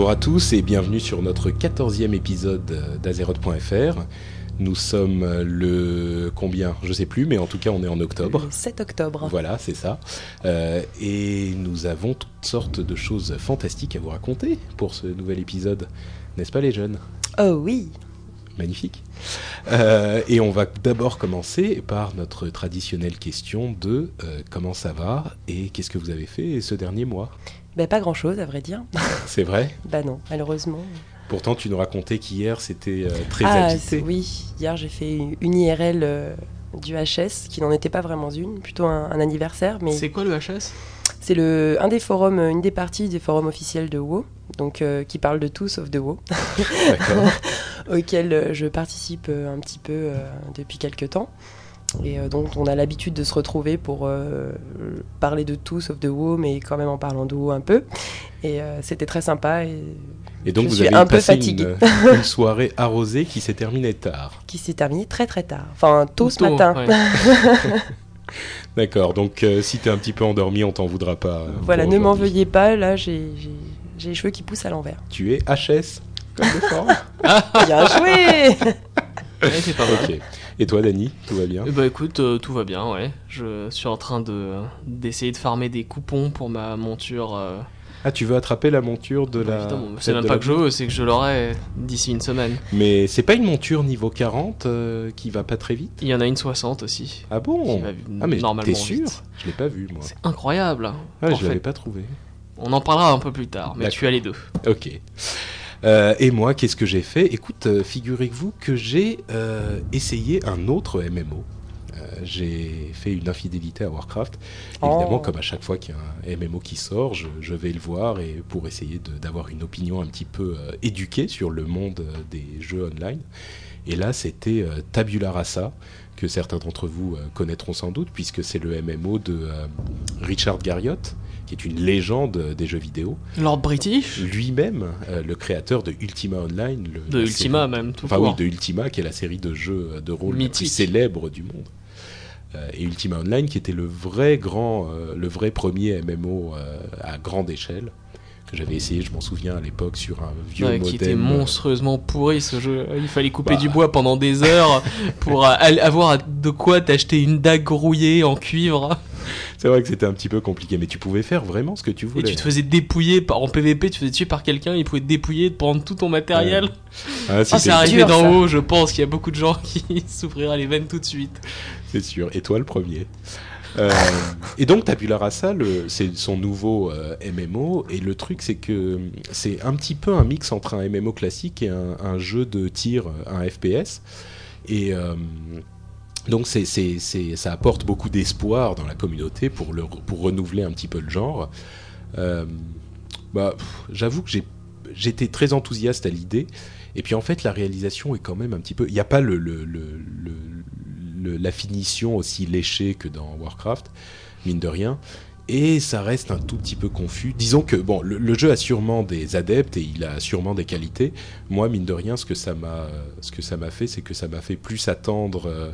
Bonjour à tous et bienvenue sur notre 14e épisode d'Azeroth.fr. Nous sommes le combien? Je sais plus, mais en tout cas on est en octobre. Le 7 octobre. Voilà, c'est ça. Euh, et nous avons toutes sortes de choses fantastiques à vous raconter pour ce nouvel épisode, n'est-ce pas les jeunes? Oh oui Magnifique. Euh, et on va d'abord commencer par notre traditionnelle question de euh, comment ça va et qu'est-ce que vous avez fait ce dernier mois? Ben, Pas grand-chose, à vrai dire. C'est vrai? Bah non, malheureusement. Pourtant, tu nous racontais qu'hier, c'était euh, très ah, agité. Oui, hier j'ai fait une IRL euh, du HS, qui n'en était pas vraiment une, plutôt un, un anniversaire. Mais C'est quoi le HS c'est le un des forums, une des parties des forums officiels de WoW, donc euh, qui parle de tout sauf de WoW, auquel euh, je participe un petit peu euh, depuis quelques temps. Et euh, donc on a l'habitude de se retrouver pour euh, parler de tout sauf de WoW, mais quand même en parlant de WoW un peu. Et euh, c'était très sympa et Et donc, Je vous suis avez un peu passé fatiguée. une, une soirée arrosée qui s'est terminée tard. qui s'est terminé très très tard. Enfin tôt ce Tôt, matin. ouais. D'accord, donc euh, si t'es un petit peu endormi, on t'en voudra pas. euh, Voilà, ne m'en veuillez pas, là j'ai les cheveux qui poussent à l'envers. Tu es HS comme le fort. Bien joué Ouais, c'est pas. Ok. Et toi, Dany, tout va bien Bah écoute, euh, tout va bien, ouais. Je suis en train de d'essayer de farmer des coupons pour ma monture. euh, Ah, tu veux attraper la monture de la. évidemment. C'est même de pas la- que je veux, c'est que je l'aurai d'ici une semaine. Mais c'est pas une monture niveau 40 euh, qui va pas très vite Il y en a une 60 aussi. Ah bon va Ah, mais normalement t'es sûr vite. Je l'ai pas vu, moi. C'est incroyable. Ah, en je l'avais fait. pas trouvé. On en parlera un peu plus tard, mais D'accord. tu as les deux. Ok. Euh, et moi, qu'est-ce que j'ai fait Écoute, euh, figurez-vous que j'ai euh, essayé un autre MMO. Euh, j'ai fait une infidélité à Warcraft. Évidemment, Oh. comme à chaque fois qu'il y a un MMO qui sort, je, je vais le voir et pour essayer d'avoir une opinion un petit peu éduquée sur le monde des jeux online. Et là, c'était Tabula Rasa, que certains d'entre vous connaîtront sans doute, puisque c'est le MMO de Richard Garriott, qui est une légende euh, des jeux vidéo Lord British lui-même, euh, le créateur de Ultima Online. le- De Ultima série- même, tout Enfin court. oui, de Ultima, qui est la série de jeux euh, de rôle la plus célèbre du monde. Euh, et Ultima Online, qui était le vrai grand, euh, le vrai premier MMO à grande échelle que j'avais essayé, je m'en souviens à l'époque sur un vieux Ouais, modem. qui était monstrueusement pourri ce jeu. Il fallait couper Bah. du bois pendant des heures pour euh, avoir de quoi t'acheter une dague rouillée en cuivre. C'est vrai que c'était un petit peu compliqué, mais tu pouvais faire vraiment ce que tu Et voulais. tu te faisais dépouiller par- en PVP, tu te faisais tuer par quelqu'un, il pouvait te dépouiller, te prendre tout ton matériel. Ouais. Ah, Ah, c'est arrivé d'en haut, je pense qu'il y a beaucoup de gens qui s'ouvrira les veines tout de suite. C'est sûr. Et toi, le premier? Euh, et donc, Tabula Rasa, le- c'est son nouveau euh, MMO. Et le truc, c'est que c'est un petit peu un mix entre un MMO classique et un, jeu de tir, un FPS. Et euh, donc, ça apporte beaucoup d'espoir dans la communauté pour, pour renouveler un petit peu le genre. Euh, bah, j'avoue que j'étais très enthousiaste à l'idée. Et puis en fait, la réalisation est quand même un petit peu. Il n'y a pas le- la finition aussi léchée que dans Warcraft, mine de rien. Et ça reste un tout petit peu confus. Disons que bon, le, jeu a sûrement des adeptes et il a sûrement des qualités. Moi, mine de rien, ce que ça m'a, ce fait, c'est que ça m'a fait plus attendre euh,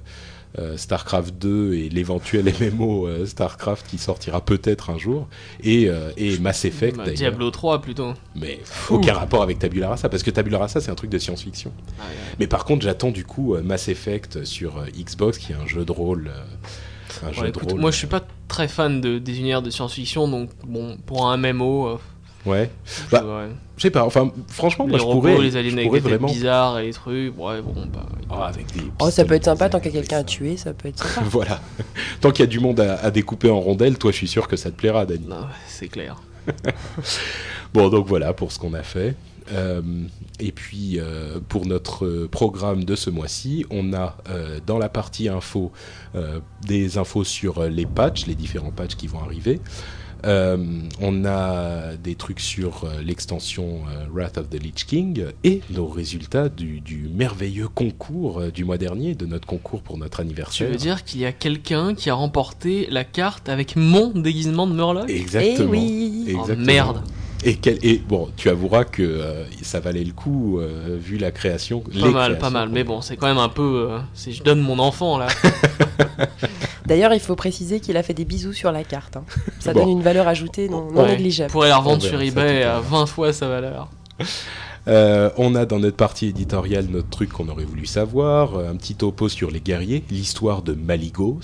euh, Starcraft 2 et l'éventuel MMO euh, Starcraft qui sortira peut-être un jour et, euh, et Mass Effect Bah. Diablo 3 plutôt. Mais aucun rapport avec Tabula Rasa parce que Tabula Rasa c'est un truc de science-fiction. Ah, ouais. Mais par contre, j'attends du coup Mass Effect sur Xbox, qui est un jeu de rôle. jeu de moi je suis pas très fan de, des univers de science-fiction, donc bon, pour un MMO, Ouais. je- Bah, ouais. Je sais pas. Enfin, franchement, moi les je robots, pourrais. les aliens avec pourrais des vraiment. bizarres et les trucs, ouais, bon, bah. Ah, avec des Oh, ça peut être sympa tant qu'il y a quelqu'un à tuer, ça peut être sympa. voilà. Tant qu'il y a du monde à, à découper en rondelles, toi, je suis sûr que ça te plaira, Dani. Non, c'est clair. Bon, donc voilà pour ce qu'on a fait. Euh, et puis euh, pour notre programme de ce mois-ci, on a euh, dans la partie info euh, des infos sur euh, les patchs, les différents patchs qui vont arriver. Euh, on a des trucs sur euh, l'extension euh, Wrath of the Lich King et nos résultats du, du merveilleux concours du mois dernier, de notre concours pour notre Tu anniversaire. veux dire qu'il y a quelqu'un qui a remporté la carte avec mon déguisement de Murloc? Exactement. Eh oui. Oh, merde. Et, quel- et bon, tu avoueras que euh, ça valait le coup euh, vu la création. Pas les mal, pas mal. Mais bon, c'est quand même un peu. euh, je donne mon enfant là. D'ailleurs, il faut préciser qu'il a fait des bisous sur la carte. hein. Ça Bon. donne une valeur ajoutée non, non Ouais. négligeable. Pourrait la revendre On sur eBay à à l'heure. 20 fois sa valeur. Euh, on a dans notre partie éditoriale notre truc qu'on aurait voulu savoir, euh, un petit topo sur les guerriers, l'histoire de Maligos,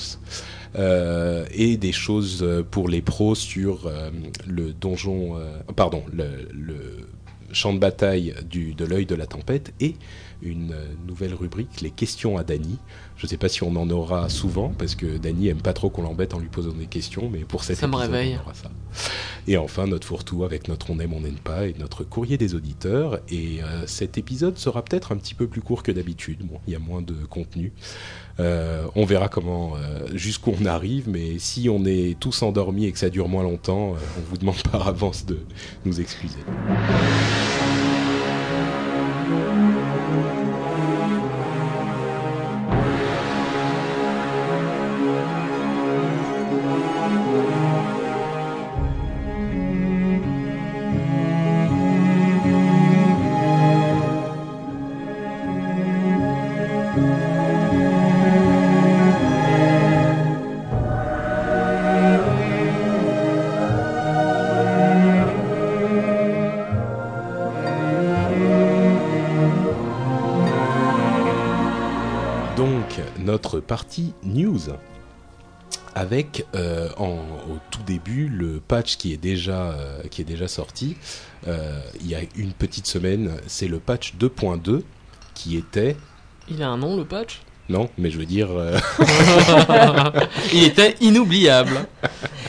euh, et des choses euh, pour les pros sur euh, le donjon, euh, pardon, le, le champ de bataille du, de l'œil de la tempête, et une euh, nouvelle rubrique, les questions à Dany. Je ne sais pas si on en aura souvent, parce que Dany aime pas trop qu'on l'embête en lui posant des questions, mais pour cette Ça me réveille. on aura ça. Et enfin, notre fourre-tout avec notre On aime, on n'aime pas et notre courrier des auditeurs. Et euh, cet épisode sera peut-être un petit peu plus court que d'habitude. Bon, il y a moins de contenu. Euh, on verra comment, euh, jusqu'où on arrive. Mais si on est tous endormis et que ça dure moins longtemps, on vous demande par avance de nous excuser. Notre partie news. Avec euh, en, au tout début le patch qui est déjà, euh, qui est déjà sorti. Euh, il y a une petite semaine, c'est le patch 2.2 qui était. Il a un nom le patch? Non, mais je veux dire. euh, Il était inoubliable.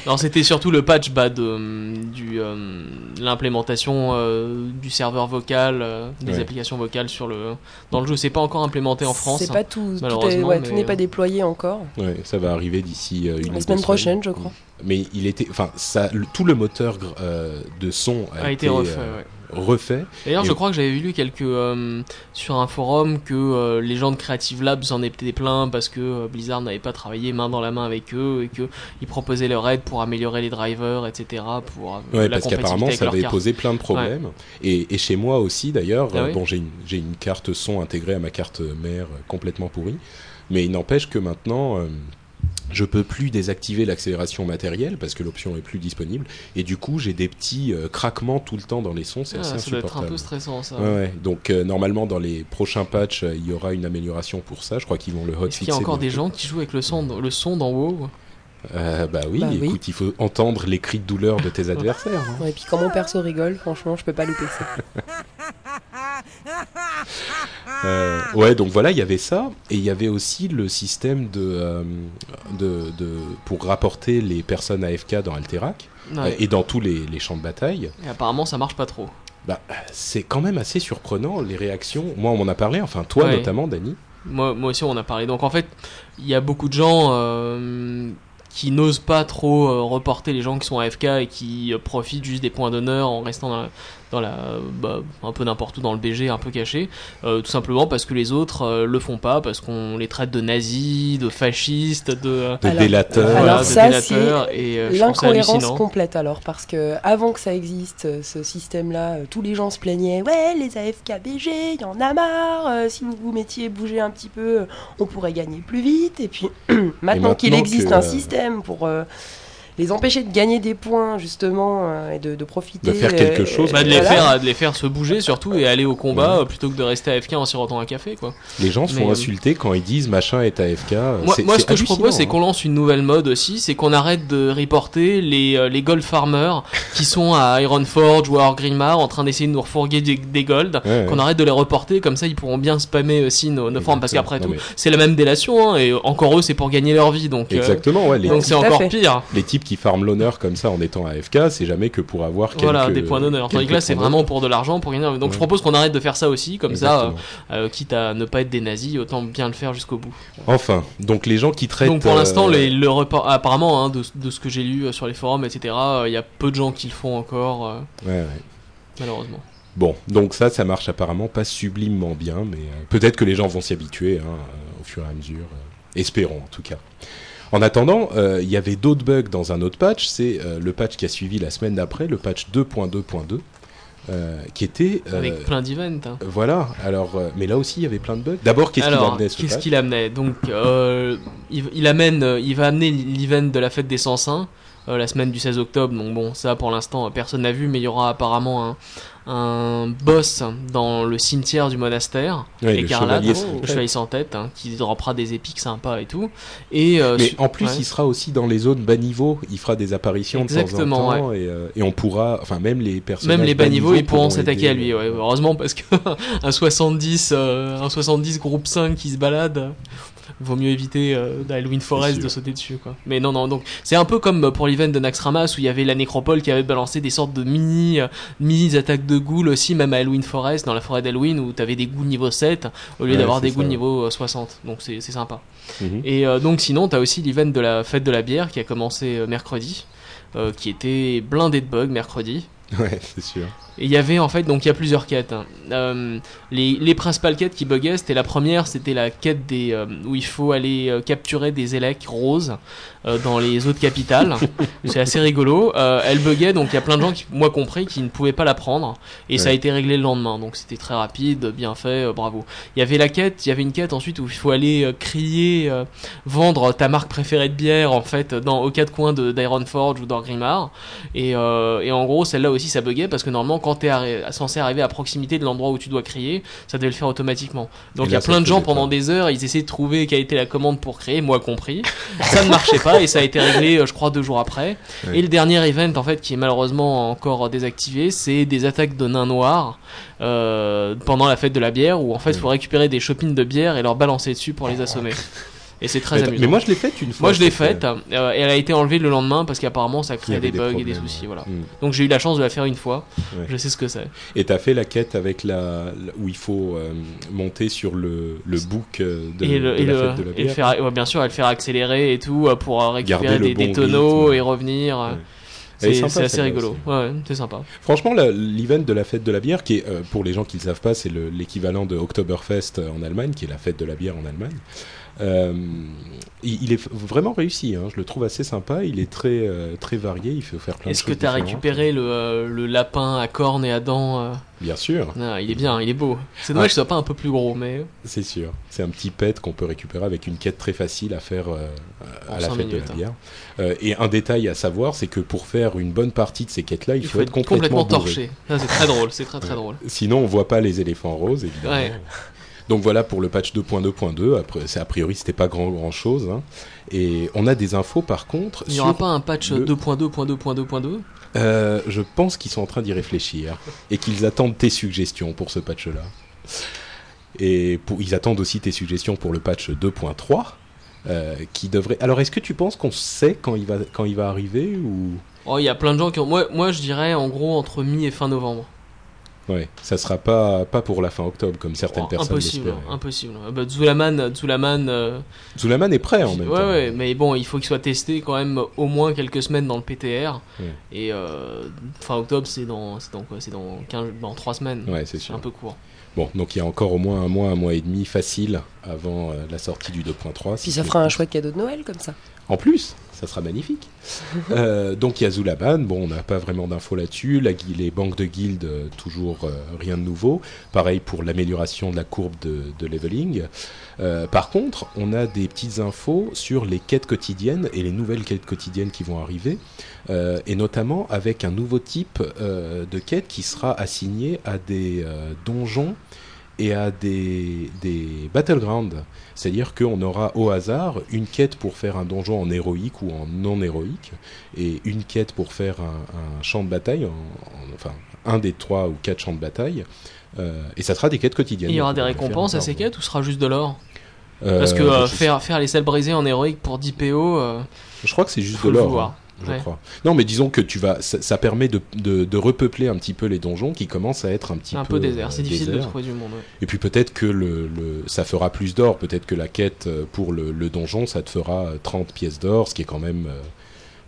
Non, c'était surtout le patch de, euh, du euh, l'implémentation euh, du serveur vocal, euh, des Ouais. applications vocales sur le dans le jeu. C'est pas encore implémenté en France. C'est pas tout. Malheureusement, ouais, tout n'est pas déployé encore. ouais, ça va arriver d'ici euh, une La semaine prochaine, je crois. Mais il était, enfin, ça, le- tout le moteur euh, de son a, a été refait. euh, ouais. Refait. D'ailleurs, je crois que j'avais lu quelques euh, sur un forum que euh, les gens de Creative Labs en étaient pleins parce que euh, Blizzard n'avait pas travaillé main dans la main avec eux et que ils proposaient leur aide pour améliorer les drivers, etc. Pour Ouais, la parce qu'apparemment, ça avait posé plein de problèmes. Et, et chez moi aussi, d'ailleurs, Ah oui bon, j'ai une, j'ai une carte son intégrée à ma carte mère complètement pourrie. Mais il n'empêche que maintenant, je peux plus désactiver l'accélération matérielle parce que l'option est plus disponible. Et du coup, j'ai des petits euh, craquements tout le temps dans les sons. C'est Ah, assez ça doit être un insupportable. peu stressant ça. Ouais, ouais. Donc euh, normalement dans les prochains patchs euh, il y aura une amélioration pour ça. Je crois qu'ils vont le Est-ce hotfixer. qu'il y a encore des gens qui jouent avec le son, le son dans WoW Euh, Bah oui, Bah oui. écoute, il faut entendre les cris de douleur de tes adversaires. hein. Ouais, et puis quand mon perso rigole, franchement, je peux pas louper ça. Euh, ouais, donc voilà, il y avait ça, et il y avait aussi le système de, euh, de, de pour rapporter les personnes AFK dans Alterac Ouais. et dans tous les, les champs de bataille. Et apparemment, ça marche pas trop. Bah, c'est quand même assez surprenant les réactions. Moi, on m'en a parlé, enfin toi Ouais. notamment, Dany. Moi, moi aussi, on en a parlé. Donc en fait, il y a beaucoup de gens euh, qui n'osent pas trop euh, reporter les gens qui sont AFK et qui euh, profitent juste des points d'honneur en restant dans dans la bah, un peu n'importe où dans le BG, un peu caché. Euh, tout simplement parce que les autres euh, le font pas, parce qu'on les traite de nazis, de fascistes, de, euh, De Alors- délateur. alors voilà, de ça, délateurs, et euh, L'incohérence complète alors, parce que avant que ça existe, ce système-là, euh, tous les gens se plaignaient Ouais, les AFK BG, il y en a marre, euh, si vous vous mettiez bouger un petit peu, on pourrait gagner plus vite. Et puis maintenant maintenant qu'il existe que, un système pour euh, les empêcher de gagner des points, justement, euh, et de, de profiter. De faire quelque chose, Bah, de, les voilà. faire, de les faire se bouger surtout et aller au combat euh, plutôt que de rester AFK en sirotant un café quoi. Les gens se font euh, insulter quand ils disent machin est AFK. Moi, ce que je propose, c'est hein. qu'on lance une nouvelle mode aussi, c'est qu'on arrête de reporter les, euh, les gold farmers qui sont à Ironforge ou à Orgrimmar en train d'essayer de nous refourguer des, des gold. Ouais, ouais. Qu'on arrête de les reporter, comme ça ils pourront bien spammer aussi nos, nos formes, parce qu'après tout, c'est la même délation, hein, et encore eux, c'est pour gagner leur vie, donc euh, Exactement, ouais. Les, donc c'est encore fait. pire. les types type qui farme l'honneur comme ça en étant AFK, c'est jamais que pour avoir quelques, Voilà, des points d'honneur. Tandis que là, c'est vraiment pour de l'argent, pour gagner. Donc Ouais. je propose qu'on arrête de faire ça aussi, comme ça, Exactement. euh, euh, quitte à ne pas être des nazis, autant bien le faire jusqu'au bout. Enfin, donc les gens qui traitent. Donc pour l'instant, euh, le report, apparemment, hein, de, de ce que j'ai lu sur les forums, etc., il y a peu de gens qui le font encore, ouais, ouais. malheureusement. Bon, donc ça, ça marche apparemment pas sublimement bien, mais euh, peut-être que les gens vont s'y habituer hein, euh, au fur et à mesure. euh, espérons en tout cas. En attendant, euh, il y avait d'autres bugs dans un autre patch. C'est euh, le patch qui a suivi la semaine d'après, le patch 2.2.2, euh, qui était. euh, Avec plein d'events. hein. Voilà. Alors, euh, mais là aussi, il y avait plein de bugs. D'abord, qu'est-ce qu'il amenait ce qu'est-ce qu'il amenait? Donc, il, il amène, il va amener l'event de la fête des 105 euh, la semaine du 16 octobre. Donc bon, ça pour l'instant euh, personne n'a vu, mais il y aura apparemment un, un boss dans le cimetière du monastère, Ouais, le écarlate, chevalier le tête. chevalier sans tête, hein, qui droppera des épiques sympas et tout. Et euh, Mais en plus, ouais. il sera aussi dans les zones bas niveau. Il fera des apparitions Exactement, de temps en temps et, euh, et on pourra, enfin même les personnages Même les bas niveaux, ils pourront s'attaquer à lui. Heureusement, parce que un 70, euh, un 70 groupe 5 qui se balade, vaut mieux éviter euh, d'Halloween Forest de sauter dessus. Quoi. Mais non, non, donc c'est un peu comme pour l'event de Naxxramas où il y avait la nécropole qui avait balancé des sortes de mini, euh, mini attaques de ghouls aussi, même à Halloween Forest, dans la forêt d'Halloween où t'avais des ghouls niveau 7 au lieu Ouais, d'avoir des ça, ghouls niveau euh, 60. Donc c'est c'est sympa. Mhm. Et euh, donc sinon, t'as aussi l'event de la fête de la bière qui a commencé euh, mercredi, euh, qui était blindé de bugs mercredi. Ouais, c'est sûr. Et il y avait en fait, donc il y a plusieurs quêtes. hein. Euh, les, les principales quêtes qui buguaient, c'était la première, c'était la quête des euh, où il faut aller euh, capturer des élecs roses dans les eaux de capitale. C'est assez rigolo. Elle buguait, donc il y a plein de gens, qui, moi compris, qui ne pouvaient pas la prendre. Et ça a été réglé le lendemain, donc c'était très rapide, bien fait, bravo. Il y avait la quête, il y avait une quête ensuite où il faut aller crier, vendre ta marque préférée de bière en fait dans aux quatre coins d'Ironforge ou d'Orgrimmar. Et, euh, et en gros, celle-là aussi, ça buguait parce que normalement, quand tu es censé arriver à proximité de l'endroit où tu dois crier, ça devait le faire automatiquement. Donc il y a plein le de gens pendant des heures, ils essayaient de trouver quelle était la commande pour créer, moi compris. ça ne marchait pas et ça a été réglé, euh, je crois, deux jours après. Et le dernier event, en fait, qui est malheureusement encore désactivé, c'est des attaques de nains noirs euh, pendant la fête de la bière où en fait, il faut récupérer des chopines de bière et leur balancer dessus pour les assommer. Et c'est très mais, amusant. mais moi, je l'ai faite une fois. Moi je l'ai faite euh, euh, et elle a été enlevée le lendemain parce qu'apparemment ça créait des bugs et des soucis voilà. Mm. Donc j'ai eu la chance de la faire une fois. Ouais. Je sais ce que c'est. Et t'as fait la quête avec la, où il faut euh, monter sur le, le book euh, de, et le, de et la le- fête de la et le bière. faire ouais, bien sûr, elle le faire accélérer et tout pour récupérer des, tonneaux rythme. et revenir. Ouais. C'est assez rigolo. Ouais, c'est sympa. Franchement, l'event de la fête de la bière, qui est, euh, pour les gens qui ne le savent pas, c'est le- l'équivalent de Oktoberfest en Allemagne, qui est la fête de la bière en Allemagne. Euh, il, est vraiment réussi, hein. je le trouve assez sympa, il est très, euh, très varié, il fait faire plein de Est-ce choses que tu as récupéré le, euh, le lapin à cornes et à dents Bien sûr, Ah, Il est bien, il est beau. C'est dommage Ouais. qu'il soit pas un peu plus gros, mais c'est sûr. C'est un petit pet qu'on peut récupérer avec une quête très facile à faire euh, à la fête de la hein. bière. Euh, et un détail à savoir, c'est que pour faire une bonne partie de ces quêtes-là, il, il faut, être complètement, complètement torché. C'est très drôle, c'est très très drôle. Sinon, on voit pas les éléphants roses, évidemment. Ouais. Donc voilà pour le patch 2.2.2. Après, c'est a priori, c'était pas grand grand chose. hein. Et on a des infos par contre. Il n'y aura pas un patch le- 2.2.2.2.2 Euh, je pense qu'ils sont en train d'y réfléchir et qu'ils attendent tes suggestions pour ce patch-là. Et pour, ils attendent aussi tes suggestions pour le patch 2.3. euh, qui devrait. Alors, est-ce que tu penses qu'on sait quand il va quand il va arriver ou? Oh, il y a plein de gens qui ont. Moi, moi je dirais en gros entre mi et fin novembre. Ouais, ça sera pas pas pour la fin octobre comme certaines Oh, personnes impossible, l'espéraient. impossible. Euh, Bah, Zulaman, Zulaman euh, Zulaman est prêt en ouais, même temps. ouais, mais bon, il faut qu'il soit testé quand même au moins quelques semaines dans le PTR. Ouais. Et euh, fin octobre, c'est dans, c'est dans quoi? C'est dans 15, dans 3 semaines. Ouais, c'est sûr. un peu court. Bon, donc il y a encore au moins un mois, un mois et demi facile avant euh, la sortie du 2.3. si Puis ça fera un chouette cadeau de Noël comme ça. En plus, ça sera magnifique. Euh, donc il y a Zulaban, bon, on n'a pas vraiment d'infos là-dessus. Les banques de guildes, euh, toujours euh, rien de nouveau. Pareil pour l'amélioration de la courbe de, leveling. Par contre, on a des petites infos sur les quêtes quotidiennes et les nouvelles quêtes quotidiennes qui vont arriver. Et notamment avec un nouveau type de quête qui sera assigné à des donjons et à des, des battlegrounds. C'est-à-dire qu'on aura au hasard une quête pour faire un donjon en héroïque ou en non héroïque, et une quête pour faire un, un champ de bataille, en- en- enfin un des trois ou quatre champs de bataille, euh, et ça sera des quêtes quotidiennes. Il y aura des récompenses à ces quêtes ou sera juste de l'or? Euh, Parce que euh, faire, faire les selles brisées en héroïque pour 10 PO, je crois que c'est juste de l'or. Je Ouais. crois. Non, mais disons que tu vas, ça, ça permet de, de, de repeupler un petit peu les donjons qui commencent à être un petit un peu peu désert. euh, C'est difficile de désert. trouver du monde. ouais. Et puis peut-être que le, le- ça fera plus d'or. Peut-être que la quête euh, pour le, le donjon, ça te fera euh, 30 pièces d'or, ce qui est quand même euh,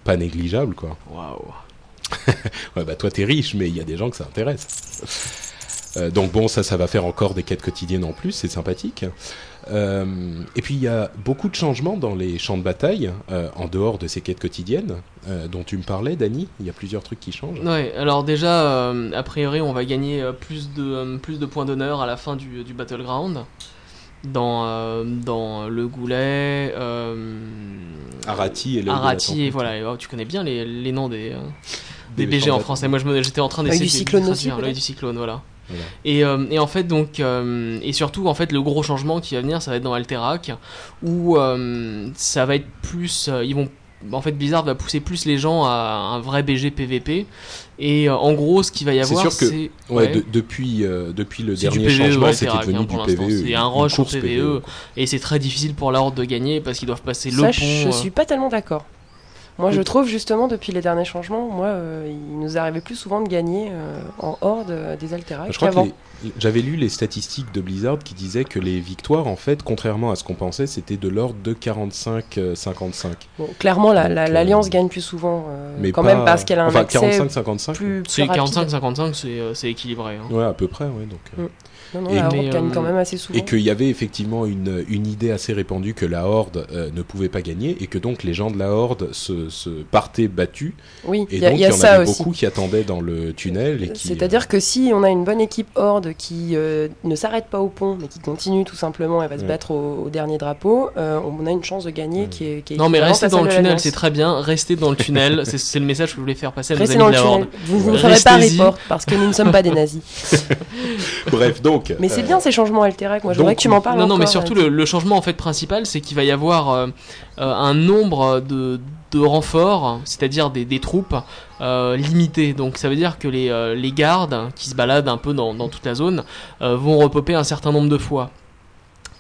pas négligeable, quoi. Waouh. Ouais, bah toi t'es riche, mais il y a des gens que ça intéresse. Euh, donc bon, ça, ça va faire encore des quêtes quotidiennes en plus, c'est sympathique. Euh, et puis il y a beaucoup de changements dans les champs de bataille, euh, en dehors de ces quêtes quotidiennes, euh, dont tu me parlais, Dany. Il y a plusieurs trucs qui changent. Ouais, alors déjà, euh, a priori, on va gagner plus de, plus de points d'honneur à la fin du, du Battleground. Dans, euh, dans le Goulet, euh, Arati et le Arati, et voilà. et, oh, tu connais bien les, les noms des, euh, des BG en français. Moi, j'étais en train L'œil d'essayer du de- de cyclone aussi, l'œil du cyclone, voilà. Voilà. Et, euh, et en fait, donc, euh, et surtout, en fait, le gros changement qui va venir, ça va être dans Alterac, où euh, ça va être plus. euh, ils vont. En fait, Blizzard va pousser plus les gens à un vrai BG PVP. Et euh, en gros, ce qu'il va y C'est avoir, sûr que- c'est. Ouais, ouais. de- depuis, euh, depuis le C'est du dernier PVE, changement, Alterac, devenu hein, du. PVE. C'est un rush en course PVE. quoi. Et c'est très difficile pour la Horde de gagner parce qu'ils doivent passer le Ça, pont. je euh, suis pas tellement d'accord. Moi, je trouve justement depuis les derniers changements, moi, euh, il nous arrivait plus souvent de gagner euh, en horde euh, des Alterac Je crois que qu'avant. j'avais lu les statistiques de Blizzard qui disaient que les victoires, en fait, contrairement à ce qu'on pensait, c'était de l'ordre de 45-55. Bon, clairement, la- la- Donc, l'Alliance euh, gagne plus souvent, euh, mais quand pas- même parce qu'elle a un enfin, accès 45-55. plus, plus C'est rapide. 45-55, c'est euh, équilibré. hein. Ouais, à peu près, ouais. Donc, euh, Mm. Non, non, Et- la Horde mais, gagne euh, quand même assez souvent. Et qu'il y avait effectivement une, une idée assez répandue que la Horde euh, ne pouvait pas gagner et que donc les gens de la Horde se, se partaient battus. Oui, Et il y a, donc il y a il y en ça avait aussi. beaucoup qui attendaient dans le tunnel. C'est-à-dire que si on a une bonne équipe Horde qui euh, ne s'arrête pas au pont, mais qui continue tout simplement et va se Ouais. battre au, au dernier drapeau, euh, on a une chance de gagner Ouais. qui est, qui est Non, mais restez dans le de tunnel, c'est très bien. Restez dans le tunnel, c'est le message que je voulais faire passer à nos Restez amis dans de le la Horde. tunnel. Vous vous ne ferez pas report parce que nous ne sommes pas des nazis. Bref, donc. Mais c'est euh, bien ces changements Alterac. Moi, je voudrais que tu m'en parles. Non, non, mais surtout euh, le, changement en fait principal, c'est qu'il va y avoir euh, euh, un nombre de, de renforts, c'est-à-dire des, des troupes euh, limitées. Donc ça veut dire que les, euh, les gardes qui se baladent un peu dans, dans toute la zone euh, vont repopper un certain nombre de fois.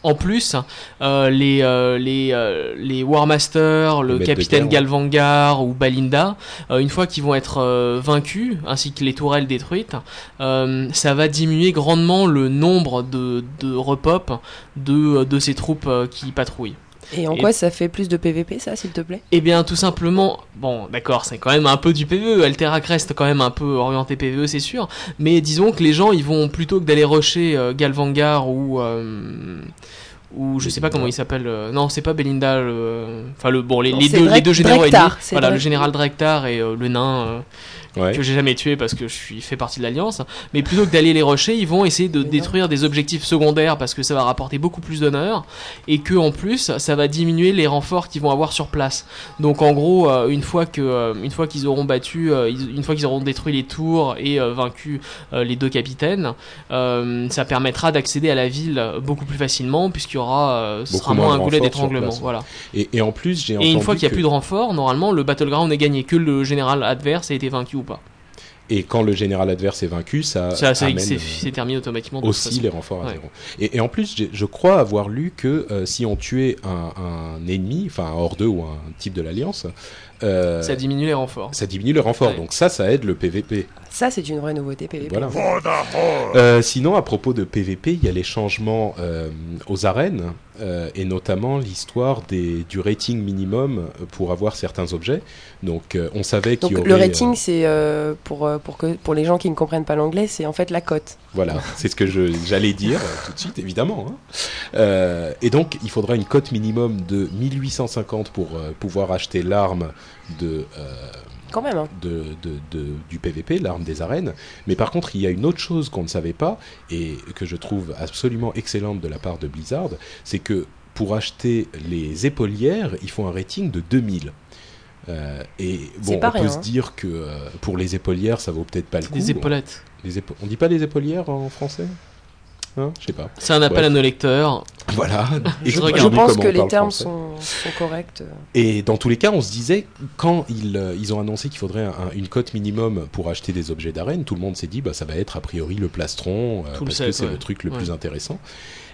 En plus, les, les, les War Masters, le capitaine. Galvangar ou Balinda, une fois qu'ils vont être vaincus, ainsi que les tourelles détruites, ça va diminuer grandement le nombre de, de repop de, de ces troupes qui patrouillent. Et en et- quoi ça fait plus de PVP, ça, s'il te plaît? Eh bien, tout simplement, bon, d'accord, c'est quand même un peu du PVE. Alterac reste quand même un peu orienté PVE, c'est sûr. Mais disons que les gens, ils vont plutôt que d'aller rusher euh, Galvangar ou. euh, ou je sais pas comment il s'appelle. euh, non, c'est pas Belinda. Enfin, le, bon, les, Non, les c'est deux, les deux généraux Drektar, ennemis. Voilà, le général Drektar et euh, le nain. Ouais. que j'ai jamais tué parce que je suis fait partie de l'alliance. Mais plutôt que d'aller les rusher ils vont essayer de détruire des objectifs secondaires parce que ça va rapporter beaucoup plus d'honneur et que en plus ça va diminuer les renforts qu'ils vont avoir sur place. Donc en gros euh, une fois que euh, une fois qu'ils auront battu euh, une fois qu'ils auront détruit les tours et euh, vaincu euh, les deux capitaines euh, ça permettra d'accéder à la ville beaucoup plus facilement puisqu'il y aura euh, ce sera moins un goulet d'étranglement. voilà. Et, et en plus, j'ai et une fois qu'il n'y a que- plus de renforts normalement le battleground est gagné. Que le général adverse a été vaincu ou pas Et quand le général adverse est vaincu, ça, ça c'est amène, c'est- euh, terminé automatiquement aussi les renforts à Ouais. zéro. Et, et en plus, je crois avoir lu que euh, si on tuait un, un ennemi, enfin un hors 2 ou un type de l'alliance, euh, ça diminue les renforts ça diminue le renfort. Ouais. Donc ça, ça aide le PVP. Ça, c'est une vraie nouveauté PVP. Voilà. Euh, sinon, à propos de PVP, il y a les changements euh, aux arènes euh, et notamment l'histoire des du rating minimum pour avoir certains objets. Donc, euh, on savait qu'il y aurait. le euh, rating, c'est euh, pour, pour, que, pour les gens qui ne comprennent pas l'anglais, c'est en fait la cote. Voilà, c'est ce que je- j'allais dire tout de suite, évidemment. hein. Euh, et donc, il faudra une cote minimum de 1850 pour euh, pouvoir acheter l'arme de, euh, Quand même. hein. de, de- de- du PVP, l'arme des arènes. Mais par contre, il y a une autre chose qu'on ne savait pas et que je trouve absolument excellente de la part de Blizzard, c'est que pour acheter les épaulières, il faut un rating de 2000. Euh, et bon, on peut se hein. dire que euh, pour les épaulières, ça vaut peut-être pas le coup. des épaulettes Les épa- On dit pas les épaulières en français? Hein Je sais pas. c'est un appel à nos lecteurs Voilà. Et Je, pense que les termes sont, sont corrects. Et dans tous les cas, on se disait, quand ils, euh, ils ont annoncé qu'il faudrait un- une cote minimum pour acheter des objets d'arène, tout le monde s'est dit, bah, ça va être a priori le plastron, euh, parce set, que c'est ouais. le truc le Ouais. plus intéressant.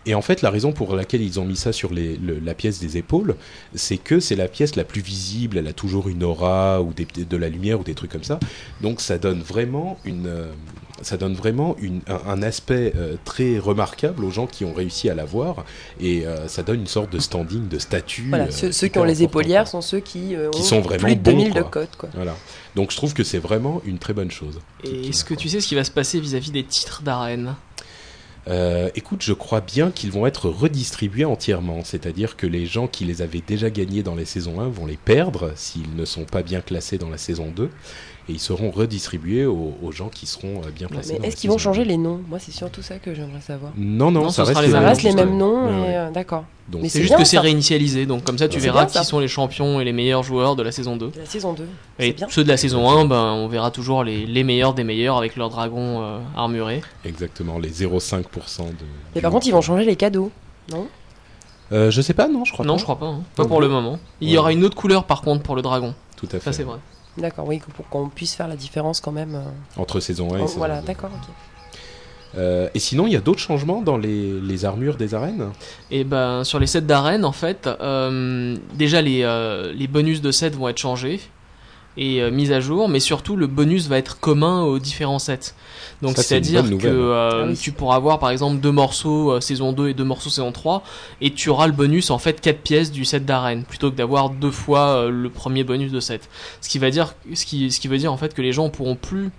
Et en fait, la raison pour laquelle ils ont mis ça sur les, le- la pièce des épaules, c'est que c'est la pièce la plus visible, elle a toujours une aura ou des, de la lumière ou des trucs comme ça. Donc ça donne vraiment une... ça donne vraiment une- un, un aspect euh, très remarquable aux gens qui ont réussi à l'avoir et euh, ça donne une sorte de standing, de statut. Voilà, euh, ceux, ceux qui ont les épaulières quoi. sont ceux qui, euh, Qui ont sont vraiment plus de bons, 2000 de. Quoi. Voilà. Donc je trouve que c'est vraiment une très bonne chose. Et est-ce que tu sais ce qui va se passer vis-à-vis des titres d'arène? Euh, écoute, je crois bien qu'ils vont être redistribués entièrement, c'est-à-dire que les gens qui les avaient déjà gagnés dans les saisons 1 vont les perdre s'ils ne sont pas bien classés dans la saison 2, et ils seront redistribués aux, aux gens qui seront euh, bien placés. Mais est-ce qu'ils vont changer 2. les noms? Moi, c'est surtout ça que j'aimerais savoir. Non, non, Non, ça reste les les Ça mêmes les noms. mêmes noms, Ouais, et, ouais. euh, d'accord. C'est juste bien, que c'est réinitialisé, donc comme ça tu verras qui sont les champions et les meilleurs joueurs de la saison 2. De la saison 2. Et bien. ceux de la saison 1, ben, on verra toujours les, les meilleurs des meilleurs avec leurs dragons euh, armurés. Exactement, les 0,5% de. Mais du par contre, ils vont changer les cadeaux. Euh, je sais pas, non, je crois non, pas. je crois pas, hein. pas Non, pour non. le moment. Il y aura une autre couleur par contre pour le dragon, Tout à fait. ça c'est vrai. D'accord, oui, pour qu'on puisse faire la différence quand même. euh. Entre saison 1 et Oh, saison voilà, 2. d'accord, ok. Euh, et sinon, il y a d'autres changements dans les, les armures des arènes? Et ben sur les sets d'arène en fait, euh, déjà les, euh, les bonus de set vont être changés et euh, mis à jour, mais surtout le bonus va être commun aux différents sets. Donc c'est-à-dire que euh, Ah oui. tu pourras avoir par exemple deux morceaux euh, saison 2 et deux morceaux saison 3 et tu auras le bonus en fait quatre pièces du set d'arène plutôt que d'avoir deux fois euh, le premier bonus de set. Ce qui va dire ce qui, ce qui veut dire en fait que les gens pourront plus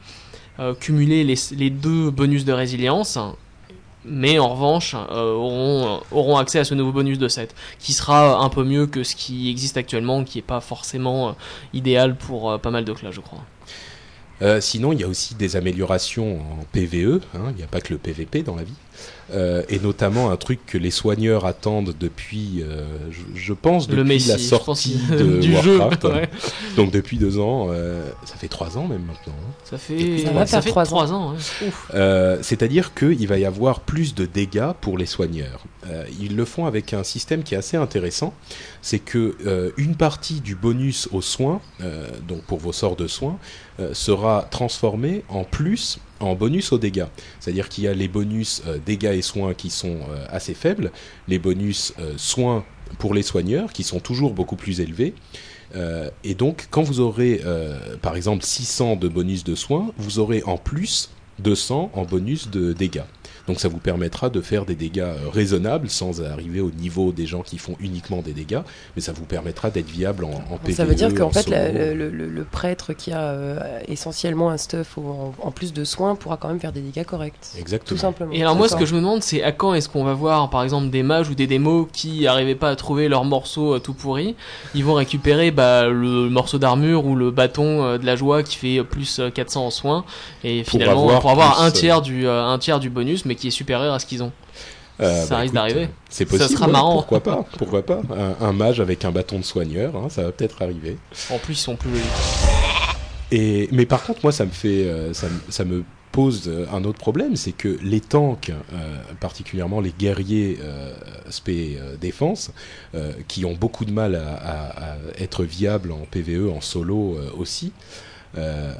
euh, cumuler les, les deux bonus de résilience mais en revanche euh, auront, auront accès à ce nouveau bonus de 7 qui sera un peu mieux que ce qui existe actuellement qui est pas forcément euh, idéal pour euh, pas mal de classes je crois. Euh, sinon, il y a aussi des améliorations en PVE. hein, Il n'y a pas que le PVP dans la vie. Euh, et notamment un truc que les soigneurs attendent depuis, euh, je, je pense, depuis le Messi la sortie pense, de du jeu ouais. Donc depuis deux ans, euh, ça fait trois ans même maintenant. hein. ça fait Ça va faire fait trois trois ans. Euh, C'est-à-dire qu'il va y avoir plus de dégâts pour les soigneurs. Ils le font avec un système qui est assez intéressant. C'est que une partie du bonus aux soins, donc pour vos sorts de soins, sera transformée en plus en bonus aux dégâts. C'est-à-dire qu'il y a les bonus euh, dégâts et soins qui sont euh, assez faibles, les bonus euh, soins pour les soigneurs qui sont toujours beaucoup plus élevés. Et donc, quand vous aurez, par exemple, 600 de bonus de soins, vous aurez en plus 200 en bonus de dégâts. Donc ça vous permettra de faire des dégâts euh, raisonnables sans arriver au niveau des gens qui font uniquement des dégâts, mais ça vous permettra d'être viable en, en PvE. ça veut dire qu'en en fait, la- le, le- le prêtre qui a euh, essentiellement un stuff en, en plus de soins pourra quand même faire des dégâts corrects. Tout Exactement. simplement. Et alors moi ce que je me demande c'est à quand est-ce qu'on va voir par exemple des mages ou des démos qui arrivaient pas à trouver leur morceau euh, tout pourri, ils vont récupérer bah, le morceau d'armure ou le bâton euh, de la joie qui fait plus euh, 400 en soins et Pour finalement avoir pour avoir plus, un tiers du euh, un tiers du bonus mais qui est supérieur à ce qu'ils ont. Euh, ça risque écoute, d'arriver. C'est Ça possible. sera ouais, marrant. Pourquoi pas Pourquoi pas un, un mage avec un bâton de soigneur, hein, ça va peut-être arriver. En plus ils sont plus logiques. Et, mais par contre, moi, ça me fait, euh, ça, me- ça me pose euh, un autre problème, c'est que les tanks, euh, particulièrement les guerriers euh, spé euh, défense, euh, qui ont beaucoup de mal à, à- à être viables en PVE, en solo aussi. Euh,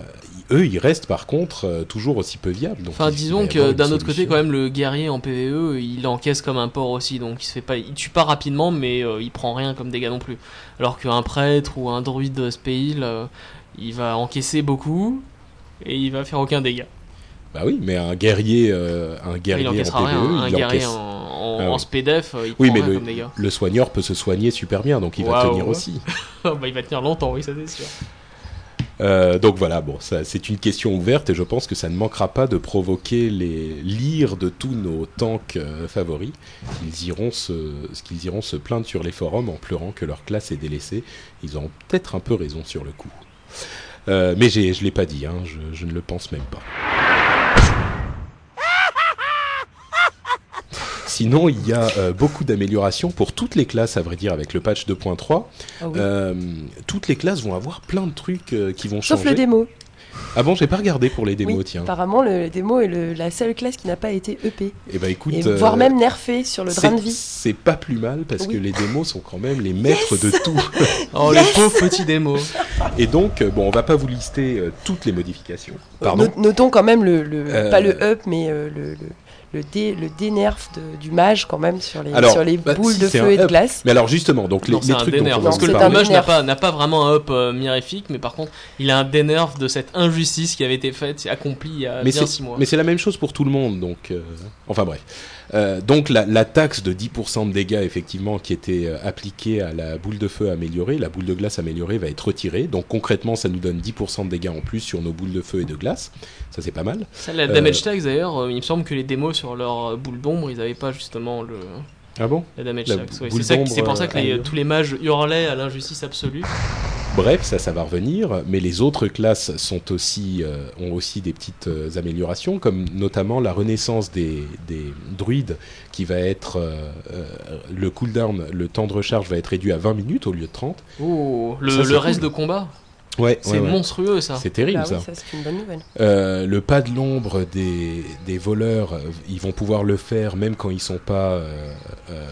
eux, ils restent par contre euh, toujours aussi peu viables. Donc Enfin, disons que d'un autre côté, quand même, le guerrier en PVE, il encaisse comme un porc aussi, donc il se fait pas, il tue pas rapidement, mais euh, il prend rien comme dégâts non plus. Alors qu'un prêtre ou un druide spéil, euh, il va encaisser beaucoup et il va faire aucun dégât. Bah oui, mais un guerrier, euh, un guerrier il en PVE, rien. Un il guerrier encaisse. en, en, Ah en spédef, il Oui, prend mais rien le, comme dégâts. le soigneur peut se soigner super bien, donc il va tenir aussi. bah, il va tenir longtemps, oui, ça c'est sûr. Euh, donc voilà, bon, c'est une question ouverte et je pense que ça ne manquera pas de provoquer les lires de tous nos tanks euh, favoris. Ils iront, se, qu'ils iront se plaindre sur les forums en pleurant que leur classe est délaissée. Ils auront peut-être un peu raison sur le coup. Euh, mais je l'ai pas dit, hein, je, je ne le pense même pas. Sinon, il y a euh, beaucoup d'améliorations pour toutes les classes, à vrai dire, avec le patch 2.3. Ah oui. Euh, toutes les classes vont avoir plein de trucs euh, qui vont Sauf changer. le démo. Ah bon, j'ai pas regardé pour les démos, Oui, tiens. Apparemment, le démo est le- la seule classe qui n'a pas été EP. Et bah écoute, Et euh, voire même nerfée sur le drain de vie. C'est pas plus mal parce Oui. que les démos sont quand même les maîtres de tout. Oh, Yes les pauvres petits démos. Et donc, bon, on va pas vous lister euh, toutes les modifications. Pardon. Not- notons quand même le, le- Euh, pas le up, mais euh, le, le, dé, le dénerf de- du mage quand même sur les, Alors, sur les bah, boules si, de feu et de up. glace. Mais alors justement, donc les, Non, les un trucs dont dénerf. on Parce que le mage n'a pas, vraiment un up euh, mirifique, mais par contre, il a un dénerf de cette injustice qui avait été faite, accomplie il y a mais bien c'est 6 mois. mais c'est la même chose pour tout le monde, donc euh, enfin bref. Euh, donc la, la taxe de 10% de dégâts effectivement qui était euh, appliquée à la boule de feu améliorée, la boule de glace améliorée va être retirée. Donc concrètement, ça nous donne 10% de dégâts en plus sur nos boules de feu et de glace. Ça c'est pas mal. Ça, la euh, damage tax d'ailleurs, euh, il me semble que les démos sur leur euh, boule d'ombre, ils avaient pas justement le, Ah bon la damage La C'est pour ça que les- euh, tous les mages hurlaient à l'injustice absolue. Bref, ça, ça va revenir, mais les autres classes sont aussi, euh, ont aussi des petites euh, améliorations, comme notamment la renaissance des, des druides, qui va être euh, euh, le cooldown, le temps de recharge va être réduit à 20 minutes au lieu de 30. Oh, le, Ça, le c'est reste de combat, Ouais, c'est monstrueux ça. C'est terrible Bah ça. oui, ça c'est une bonne nouvelle. Euh, le pas de l'ombre des, des voleurs, euh, ils vont pouvoir le faire même quand ils sont pas euh, euh,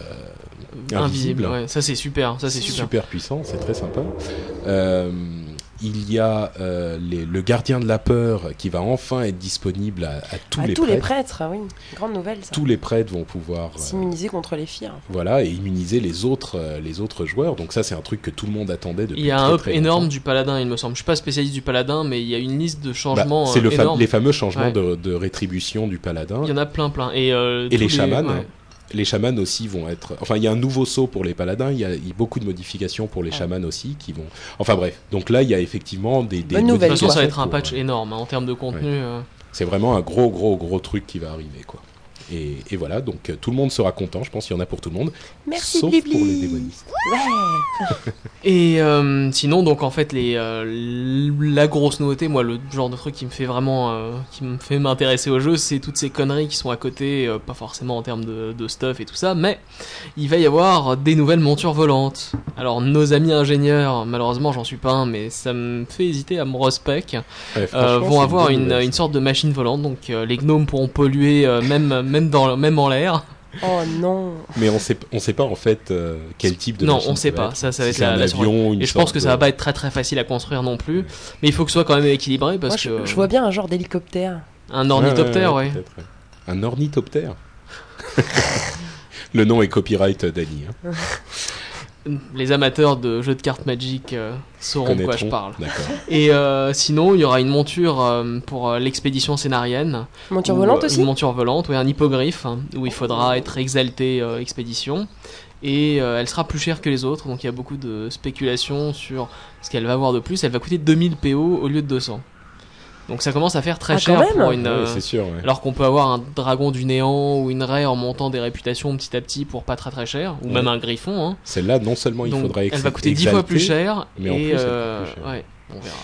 invisibles. ouais. Ça c'est super, ça c'est super. puissant, c'est très sympa. Euh, il y a euh, les- le gardien de la peur qui va enfin être disponible à, à tous à les tous les prêtres. prêtres, ah oui, grande nouvelle ça. Tous les prêtres vont pouvoir euh, S'immuniser contre les fiers. voilà et immuniser les autres euh, les autres joueurs. Donc ça c'est un truc que tout le monde attendait depuis Il y a très, un up énorme du paladin, il me semble. Je suis pas spécialiste du paladin, mais il y a une liste de Bah, changements c'est euh, le fa- énormes. les fameux changements Ouais. de, de rétribution du paladin. Il y en a plein, plein. Et, euh, les chamans, ouais. Les chamans aussi vont être. Enfin, il y a un nouveau saut pour les paladins. Il y a, il y a beaucoup de modifications pour les chamans aussi qui vont. Enfin bref. Donc là, il y a effectivement des. des Bonne De nouvelle, toute façon, ça va être un patch euh, énorme hein, en termes de contenu. euh. C'est vraiment un gros, gros, gros truc qui va arriver, quoi. Et, et voilà, donc euh, tout le monde sera content. Je pense qu'il y en a pour tout le monde, Merci sauf Blibli. pour les démonistes. Ouais. Et euh, sinon, donc en fait, les, euh, la grosse nouveauté, moi, le genre de truc qui me fait vraiment, euh, qui me fait m'intéresser au jeu, c'est toutes ces conneries qui sont à côté, euh, pas forcément en termes de, de stuff et tout ça, mais il va y avoir des nouvelles montures volantes. Alors, nos amis ingénieurs, malheureusement, j'en suis pas un, mais ça me fait hésiter à me respect, Ouais, euh, vont avoir une, sorte de machine volante, donc euh, les gnomes pourront polluer euh, même, même, dans, même en l'air. Oh non. Mais on sait, on sait pas en fait euh, quel type de. Non, on sait pas. être. Ça, ça va Si être c'est la- un la avion, une Et je pense que ça de- va pas être très très facile à construire non plus. Mais il faut que ce soit quand même équilibré parce Moi, je, que je vois bien un genre d'hélicoptère. un ornithoptère, ouais. Un ornithoptère. Le nom est copyright Dany. Hein. Les amateurs de jeux de cartes Magic euh, sauront de quoi je parle. Et euh, sinon, il y aura une monture euh, pour euh, l'expédition scénarienne. Monture Ou, volante aussi Une monture volante, oui, un hippogriffe, hein, où il faudra être exalté euh, expédition. Et euh, elle sera plus chère que les autres, donc il y a beaucoup de spéculations sur ce qu'elle va avoir de plus. Elle va coûter 2000 PO au lieu de 200. Donc ça commence à faire très Ah, cher quand même pour une. Ouais, euh, c'est sûr. ouais. alors qu'on peut avoir un dragon du néant ou une raie en montant des réputations petit à petit pour pas très très cher, ou Ouais. même un griffon. Hein. Celle-là, non seulement il Donc, faudra elle va coûter 10 fois plus cher. mais en plus, euh, plus cher. ouais, on verra.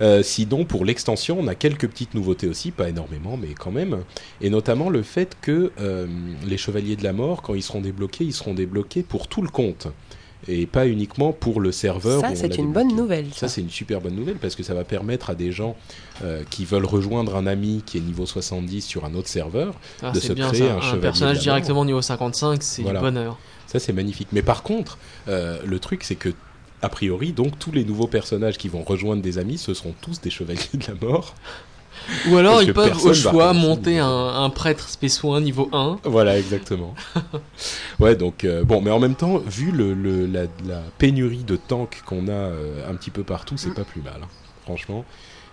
Euh, sinon, pour l'extension, on a quelques petites nouveautés aussi, pas énormément, mais quand même. Et notamment le fait que euh, les chevaliers de la mort, quand ils seront débloqués, ils seront débloqués pour tout le compte. Et pas uniquement pour le serveur. où Ça, c'est une bonne nouvelle. Ça, c'est une super bonne nouvelle parce que ça va permettre à des gens euh, qui veulent rejoindre un ami qui est niveau 70 sur un autre serveur. Ah, de se bien créer ça. un Un, personnage directement niveau 55, c'est Voilà. du bonheur. Ça, c'est magnifique. Mais par contre, euh, le truc, c'est que, a priori, donc, tous les nouveaux personnages qui vont rejoindre des amis, ce seront tous des chevaliers de la mort. Ou alors Parce ils peuvent au choix monter un, un prêtre spésoin niveau 1. Voilà, exactement. ouais, donc, euh, bon, mais en même temps, vu le, le- la, la pénurie de tanks qu'on a euh, un petit peu partout, c'est Mm. pas plus mal, hein, franchement.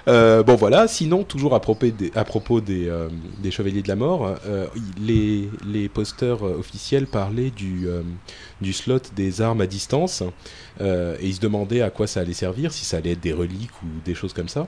Euh, bon voilà, sinon toujours à propos des, à propos des, des Chevaliers de la Mort, les, les posters officiels parlaient du, du slot des armes à distance et ils se demandaient à quoi ça allait servir, si ça allait être des reliques ou des choses comme ça.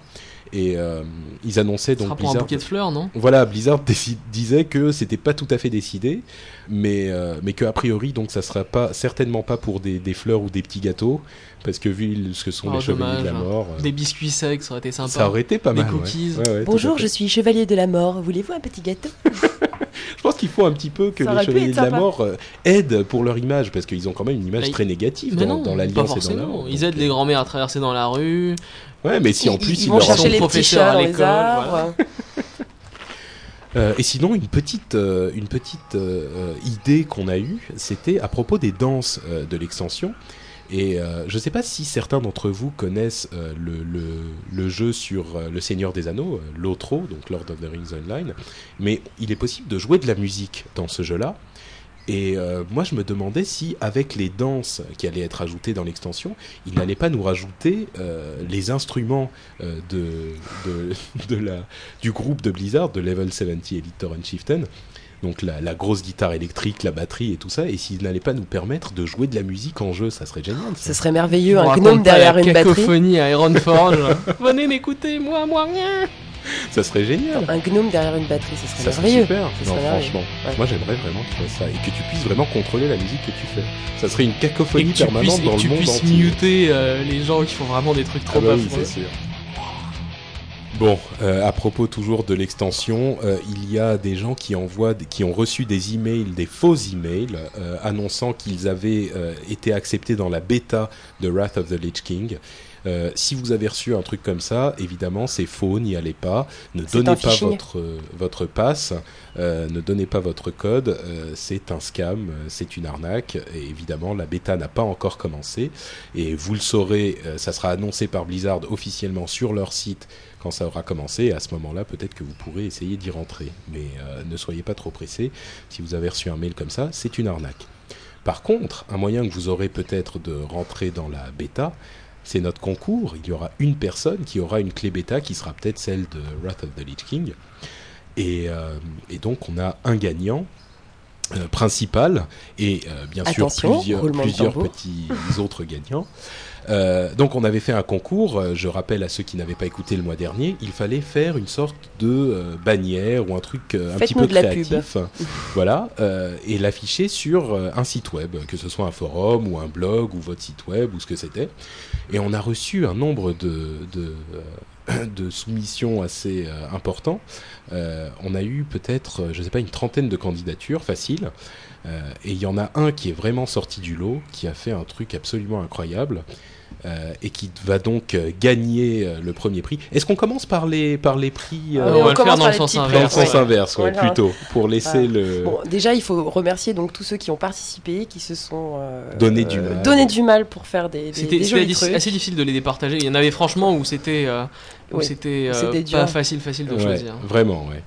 Et euh, ils annonçaient donc sera pour un Blizzard- bouquet de fleurs, non? Voilà, Blizzard disait que c'était pas tout à fait décidé, mais euh, mais que a priori donc ça sera pas certainement pas pour des, des fleurs ou des petits gâteaux, parce que vu ce que sont Oh, les chevaliers de la dommage. mort, euh, Des biscuits secs, ça aurait été sympa. ça aurait été pas Des mal. ouais. cookies. Ouais, ouais, tout Bonjour, je suis chevalier de la mort. Voulez-vous un petit gâteau? Je pense qu'il faut un petit peu que Ça les chevaliers de la mort euh, aident pour leur image, parce qu'ils ont quand même une image Mais- très négative dans, dans l'alliance et dans la. Horde, Ils donc, aident les grands-mères à traverser dans la rue. Ouais, mais si en plus ils, il vont leur chercher son les petits professeur chats à dans les l'école, arbres. Euh, et sinon, une petite, euh, une petite euh, idée qu'on a eue, c'était à propos des danses euh, de l'extension. Et euh, je ne sais pas si certains d'entre vous connaissent euh, le, le, le jeu sur euh, le Seigneur des Anneaux, euh, l'Otro, donc Lord of the Rings Online, mais il est possible de jouer de la musique dans ce jeu-là. Et euh, moi, je me demandais si, avec les danses qui allaient être ajoutées dans l'extension, il n'allait pas nous rajouter euh, les instruments euh, de, du groupe de Blizzard, de Level 70 Elite Torrent Chieftain. Donc la, la grosse guitare électrique, la batterie et tout ça, et s'il n'allait pas nous permettre de jouer de la musique en jeu, ça serait génial. ça. Ce serait merveilleux, un gnome derrière une batterie. cacophonie à Ironforge. Venez m'écouter, moi, moi, rien. Ça serait génial. Un gnome derrière une batterie, ce serait Ça serait merveilleux. super. Ça Non, serait merveilleux. franchement, Ouais. moi j'aimerais vraiment que tu ça et que tu puisses vraiment contrôler la musique que tu fais. Ça serait une cacophonie Et que tu permanente puisses, et dans que le tu monde puisses entier. muter euh, les gens qui font vraiment des trucs Ah trop bah oui, c'est sûr. Bon, euh, à propos toujours de l'extension, euh, il y a des gens qui envoient, qui ont reçu des emails, des faux emails, euh, annonçant qu'ils avaient été acceptés dans la bêta de Wrath of the Lich King. Euh, si vous avez reçu un truc comme ça, évidemment, c'est faux, n'y allez pas. Ne donnez pas votre, euh, votre passe, euh, ne donnez pas votre code. euh, c'est un scam, c'est une arnaque. Et évidemment, la bêta n'a pas encore commencé. Et vous le saurez, ça sera annoncé par Blizzard officiellement sur leur site quand ça aura commencé. Et à ce moment-là, peut-être que vous pourrez essayer d'y rentrer. Mais ne soyez pas trop pressés. Si vous avez reçu un mail comme ça, c'est une arnaque. Par contre, un moyen que vous aurez peut-être de rentrer dans la bêta, c'est notre concours. Il y aura une personne qui aura une clé bêta qui sera peut-être celle de Wrath of the Lich King. Et, euh, et donc, on a un gagnant euh, principal et euh, bien sûr plusieurs, petits autres gagnants. Euh, donc on avait fait un concours, euh, je rappelle à ceux qui n'avaient pas écouté le mois dernier, il fallait faire une sorte de euh, bannière ou un truc euh, un petit peu de la pub. créatif, voilà, et l'afficher sur un site web, que ce soit un forum ou un blog ou votre site web ou ce que c'était. Et on a reçu un nombre de, de, de soumissions assez euh, important. Euh, on a eu peut-être, je sais pas, une trentaine de candidatures faciles. Euh, et il y en a un qui est vraiment sorti du lot, qui a fait un truc absolument incroyable. Euh, et qui va donc euh, gagner euh, le premier prix. Est-ce qu'on commence par les, par les prix euh, on va le faire dans le sens petits dans le inverse. sens inverse, ouais, Voilà. plutôt, pour laisser Voilà. le... Bon, déjà, il faut remercier donc tous ceux qui ont participé, qui se sont euh, Donné du mal. donné du mal pour faire des, des, C'était des c'était jolis assez, trucs. assez difficile de les départager. Il y en avait franchement où c'était euh, où Oui, c'était euh, c'était pas dur. facile facile de Ouais, choisir. Vraiment, ouais.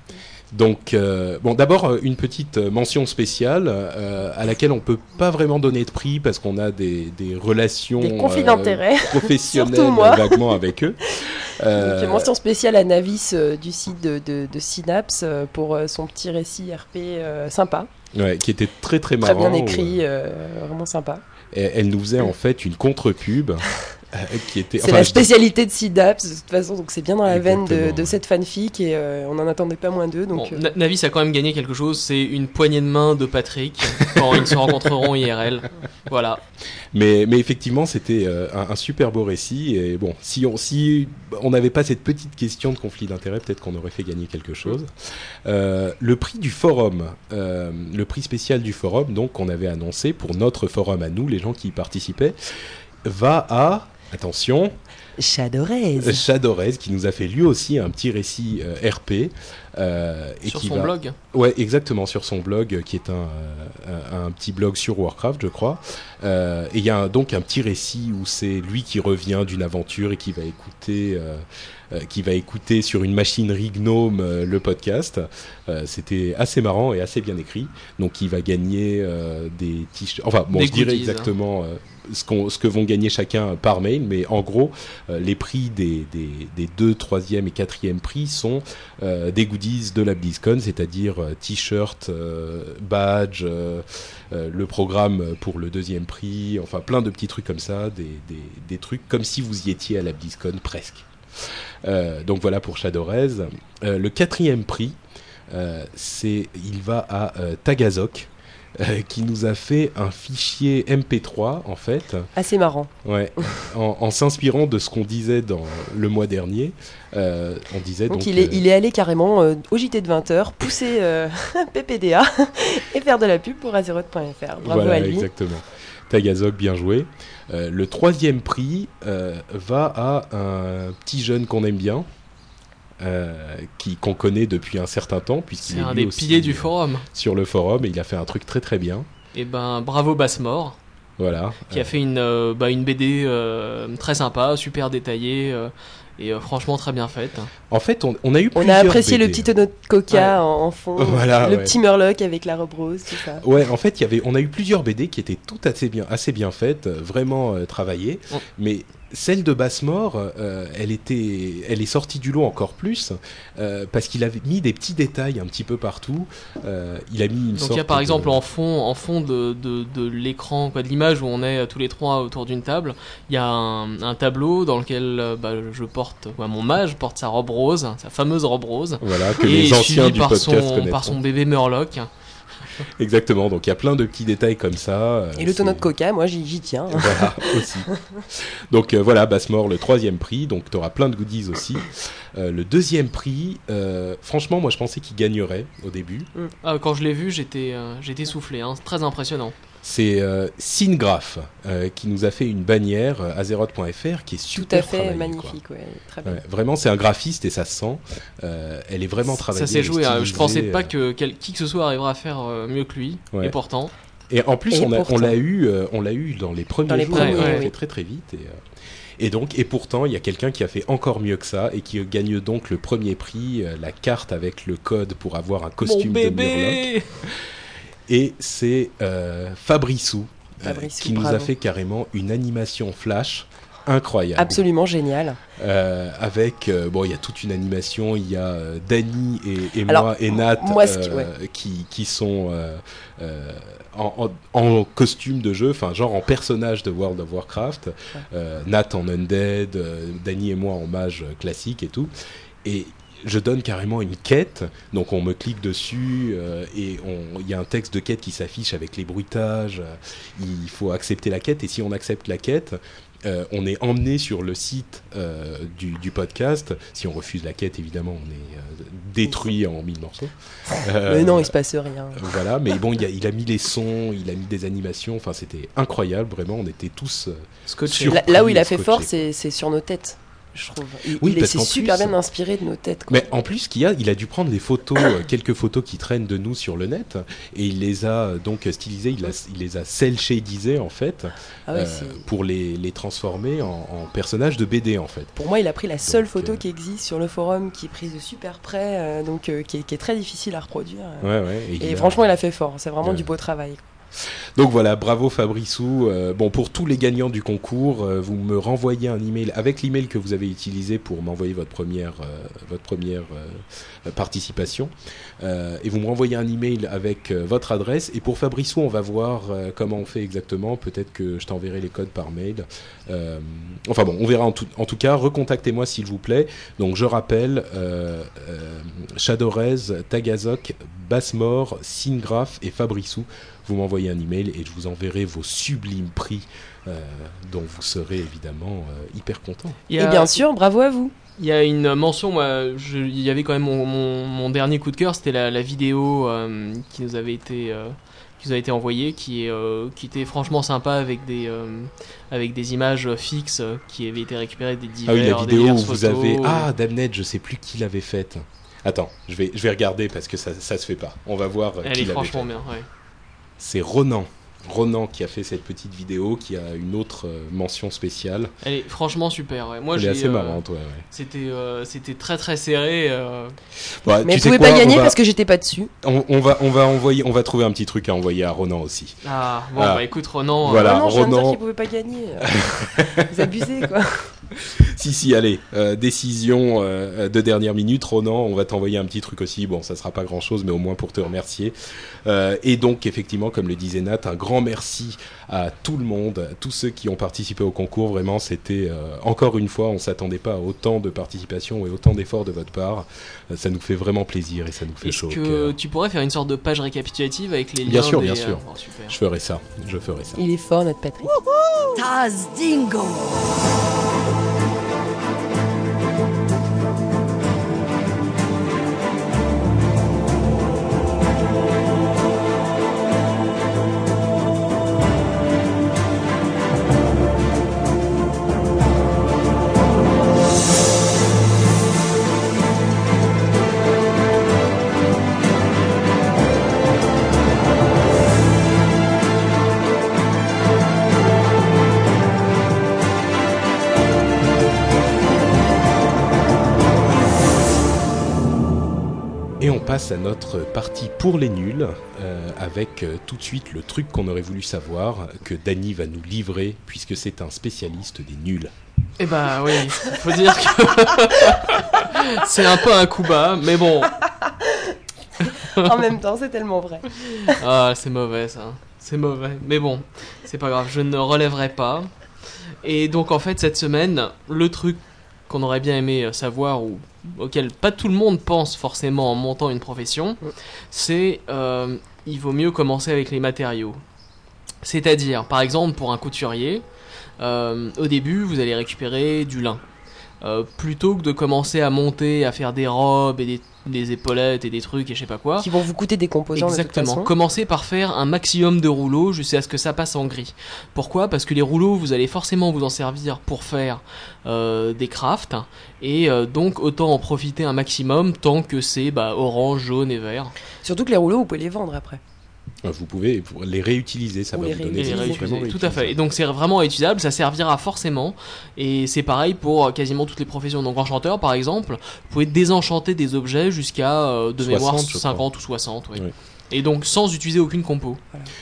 Donc, euh, bon, d'abord euh, une petite euh, mention spéciale euh, à laquelle on peut pas vraiment donner de prix parce qu'on a des, des relations Des conflits euh, d'intérêts. professionnelles Surtout moi. vaguement avec eux. Euh, Donc, mention spéciale à Navis euh, du site de, de, de Synapse euh, pour euh, son petit récit RP euh, sympa, ouais, qui était très très très marrant. bien où, écrit, euh, vraiment sympa. euh, elle nous faisait en fait une contre-pub euh, qui était. C'est enfin, la spécialité de Synapse de toute façon, donc c'est bien dans la veine de, cette fanfic et euh, on n'en attendait pas moins d'eux. Donc Bon, euh, Na- Navis a quand même gagné quelque chose, c'est une poignée de main de Patrick quand ils se rencontreront IRL. Voilà. Mais, mais effectivement, c'était euh, un, un super beau récit. Et bon, si on si on n'avait pas cette petite question de conflit d'intérêt, peut-être qu'on aurait fait gagner quelque chose. Euh, le prix du forum, euh, le prix spécial du forum, donc qu'on avait annoncé pour notre forum à nous, les gens qui y participaient, va à attention Shadowrays. Shadowrez, qui nous a fait lui aussi un petit récit euh, RP. euh, et Sur qui son va- blog. Ouais, exactement, sur son blog, euh, qui est un, euh, un, petit blog sur Warcraft, je crois. Euh, et il y a un- donc un petit récit où c'est lui qui revient d'une aventure et qui va écouter, euh, euh, qui va écouter sur une machinerie gnome euh, le podcast. Euh, C'était assez marrant et assez bien écrit. Donc il va gagner euh, des t-shirts. Enfin, bon, Des je dirais hein. exactement euh, ce, qu'on- ce que vont gagner chacun par mail, mais en gros, euh, les prix des, des, des deux, troisième et quatrième prix sont euh, des goodies de la BlizzCon, c'est-à-dire euh, t-shirt, euh, badge, euh, euh, le programme pour le deuxième prix, enfin plein de petits trucs comme ça, des, des, des trucs comme si vous y étiez à la BlizzCon presque. Euh, donc voilà pour Shadowrez. Euh, le quatrième prix, euh, c'est il va à Tagazok. euh, qui nous a fait un fichier MP3 en fait, Assez marrant. ouais, en, en s'inspirant de ce qu'on disait dans le mois dernier. Euh, on disait Donc, donc, il, est, euh, il est allé carrément au JT de 20h, pousser PPDA et faire de la pub pour Azeroth.fr. Bravo voilà, à lui. exactement. Tagazok, bien joué. Euh, le troisième prix euh, va à un petit jeune qu'on aime bien, euh, qui qu'on connaît depuis un certain temps, puisqu'il C'est est un lui des aussi, piliers du forum. sur le forum et il a fait un truc très très bien. Et ben bravo Bassmore, Voilà. qui a fait une, bah, une BD très sympa, super détaillée et euh, franchement très bien faite. En fait, on, on a eu On a plusieurs apprécié le petit tonneau de coca en, en fond, Voilà, le ouais. petit Murloc avec la robe rose, tout ça. Ouais, en fait, il y avait, on a eu plusieurs BD qui étaient toutes assez bien, assez bien faites, euh, vraiment euh, travaillées. Mais celle de Bassmore, euh, elle était, elle est sortie du lot encore plus euh, parce qu'il avait mis des petits détails un petit peu partout. Euh, il a mis une Donc il y a par de- exemple en fond, en fond de, de, de l'écran, quoi, de l'image où on est tous les trois autour d'une table, il y a un, un tableau dans lequel bah, je porte, ouais, mon mage porte sa robe rose, sa fameuse robe rose. Voilà, que et les anciens du par podcast son, par son bébé Murloc. Exactement. Donc il y a plein de petits détails comme ça. euh, Et le tonneau de coca, moi j'y tiens. Voilà, aussi. Donc euh, voilà, Bassmore, le troisième prix. Donc tu auras plein de goodies aussi. Euh, le deuxième prix, euh, franchement, moi je pensais qu'il gagnerait au début. Ah, quand je l'ai vu, j'étais euh, j'étais soufflé, hein, c'est très impressionnant. C'est euh, Syngraph euh, qui nous a fait une bannière euh, azeroth.fr qui est Tout super à fait magnifique, ouais, très quoi. bien. Ouais, vraiment, c'est un graphiste et ça se sent. Euh, elle est vraiment travaillée. Ça s'est joué, hein, je stylisée, pensais pas euh, que quel- qui que ce soit arrivera à faire euh, mieux que lui, Ouais. et pourtant. Et en plus, Et on a- on pourtant. l'a eu, euh, on l'a eu dans les premiers Dans les jours. premiers, on l'a oui. fait très très vite. Et, euh, et donc, et pourtant, il y a quelqu'un qui a fait encore mieux que ça et qui gagne donc le premier prix, la carte avec le code pour avoir un costume Mon de Murloc. Et c'est euh, Fabrissou, euh, Fabrissou, qui nous a fait carrément une animation flash incroyable. Absolument génial. Euh, avec euh, bon, il y a toute une animation. Il y a euh, Dany et, et Alors, moi et Nat moi, qui- qui, qui sont en, en- en costume de jeu, enfin genre en personnage de World of Warcraft. Nat en undead, Dany et moi en mage classique et tout. Et je donne carrément une quête, donc on me clique dessus euh, et on- il y a un texte de quête qui s'affiche avec les bruitages. il faut accepter la quête et si on accepte la quête, euh, on est emmené sur le site euh, du, du podcast. Si on refuse la quête, évidemment, on est euh, détruit en mille morceaux. Euh, Mais non, il se passe rien. Voilà, mais bon, il a, il a mis les sons, il a mis des animations. Enfin, c'était incroyable, vraiment. On était tous. euh, Scotché. Sur- Là, là où il a fait fort, c'est sur nos têtes, je trouve. Il, Oui, il parce super plus- bien inspiré de nos têtes. quoi. Mais en plus, y a, il a dû prendre les photos, euh, quelques photos qui traînent de nous sur le net, et il les a euh, donc stylisées, il, a- il les a cel shadisées en fait, Ah ouais, euh, pour les, les transformer en, en personnages de BD en fait. Pour moi, il a pris la seule Donc, photo euh, qui existe sur le forum, qui est prise de super près, euh, donc qui, est, qui est très difficile à reproduire. Ouais, ouais. Et, il a- franchement, il a fait fort. C'est vraiment du beau travail. Donc voilà, bravo Fabrissou. Euh, bon, pour tous les gagnants du concours, euh, vous me renvoyez un email avec l'email que vous avez utilisé pour m'envoyer votre première, euh, participation. Et vous me renvoyez un email avec votre adresse. Et pour Fabrissou, on va voir comment on fait exactement. Peut-être que je t'enverrai les codes par mail. Enfin bon, on verra en tout, cas. Recontactez-moi s'il vous plaît. Donc je rappelle Shadowrez, Tagazok, Bassmore, Singraph et Fabrissou vous m'envoyez un email et je vous enverrai vos sublimes prix euh, dont vous serez évidemment euh, hyper content. Et bien sûr, bravo à vous. Il y a une mention, moi, je- il y avait quand même mon, mon- mon dernier coup de cœur, c'était la, la vidéo euh, qui nous avait été, euh, qui nous a été envoyée, qui, est, euh, qui était franchement sympa avec des, euh, avec des images fixes qui avaient été récupérées des divers, ah oui, la vidéo où diverses vous avez... Ah, Damned, je sais plus qui l'avait faite. Attends, je vais, je vais regarder parce que ça, ça se fait pas. On va voir Elle qui est franchement bien, ouais. C'est Ronan. Ronan qui a fait cette petite vidéo, qui a une autre euh, mention spéciale. Elle est franchement super, ouais. Moi, Elle est assez euh, marrante, ouais. ouais. C'était, euh, c'était très très serré. euh, Bah, Mais tu quoi, pas gagner va- parce que j'étais pas dessus. on, on va, on va envoyer, on va trouver un petit truc à envoyer à Ronan aussi. Ah, bon, Ah. bah écoute, Ronan. Voilà. Dire Ronan. qu'il pouvait pas gagner. vous abusez, quoi. Si, si, allez, euh, décision euh, de dernière minute, Ronan, on va t'envoyer un petit truc aussi. Bon, ça sera pas grand chose, mais au moins pour te remercier. Euh, et donc, effectivement, comme le disait Nat, un grand merci à tout le monde, à tous ceux qui ont participé au concours. Vraiment, c'était euh, encore une fois, on s'attendait pas à autant de participation et autant d'efforts de votre part. Euh, ça nous fait vraiment plaisir et ça nous fait Est-ce chaud. au que cœur. tu pourrais faire une sorte de page récapitulative avec les liens Bien sûr, des, bien sûr. bon, super. Je ferai ça, je ferai ça. Il est fort, notre Patrick. Taz Dingo. Passe à notre partie pour les nuls, euh, avec euh, tout de suite le truc qu'on aurait voulu savoir, que Dany va nous livrer, puisque c'est un spécialiste des nuls. Eh bah oui, faut dire que c'est un peu un coup bas, mais bon. en même temps, c'est tellement vrai. Ah, c'est mauvais ça. C'est mauvais. Mais bon, c'est pas grave, je ne relèverai pas. Et donc en fait, cette semaine, le truc qu'on aurait bien aimé euh, savoir ou auquel pas tout le monde pense forcément en montant une profession, c'est euh, il vaut mieux commencer avec les matériaux. C'est-à-dire, par exemple, pour un couturier, euh, au début, vous allez récupérer du lin. Euh, plutôt que de commencer à monter, à faire des robes et des, des épaulettes et des trucs et je sais pas quoi. Qui vont vous coûter des composants de toute Exactement. façon. Commencez par faire un maximum de rouleaux jusqu'à ce que ça passe en gris. Pourquoi? Parce que les rouleaux, vous allez forcément vous en servir pour faire euh, des crafts et euh, donc autant en profiter un maximum tant que c'est bah, orange, jaune et vert. Surtout que les rouleaux, vous pouvez les vendre après. Euh, Vous pouvez les réutiliser, ça Ou va les vous donner des réutiliser. Tout à fait. Et donc c'est vraiment utilisable, ça servira forcément. Et c'est pareil pour euh, quasiment toutes les professions. Donc enchanteur par exemple, vous pouvez désenchanter des objets jusqu'à euh, de 60, mémoire je crois. 50 ou 60. oui. Ouais. Et donc sans utiliser aucune compo.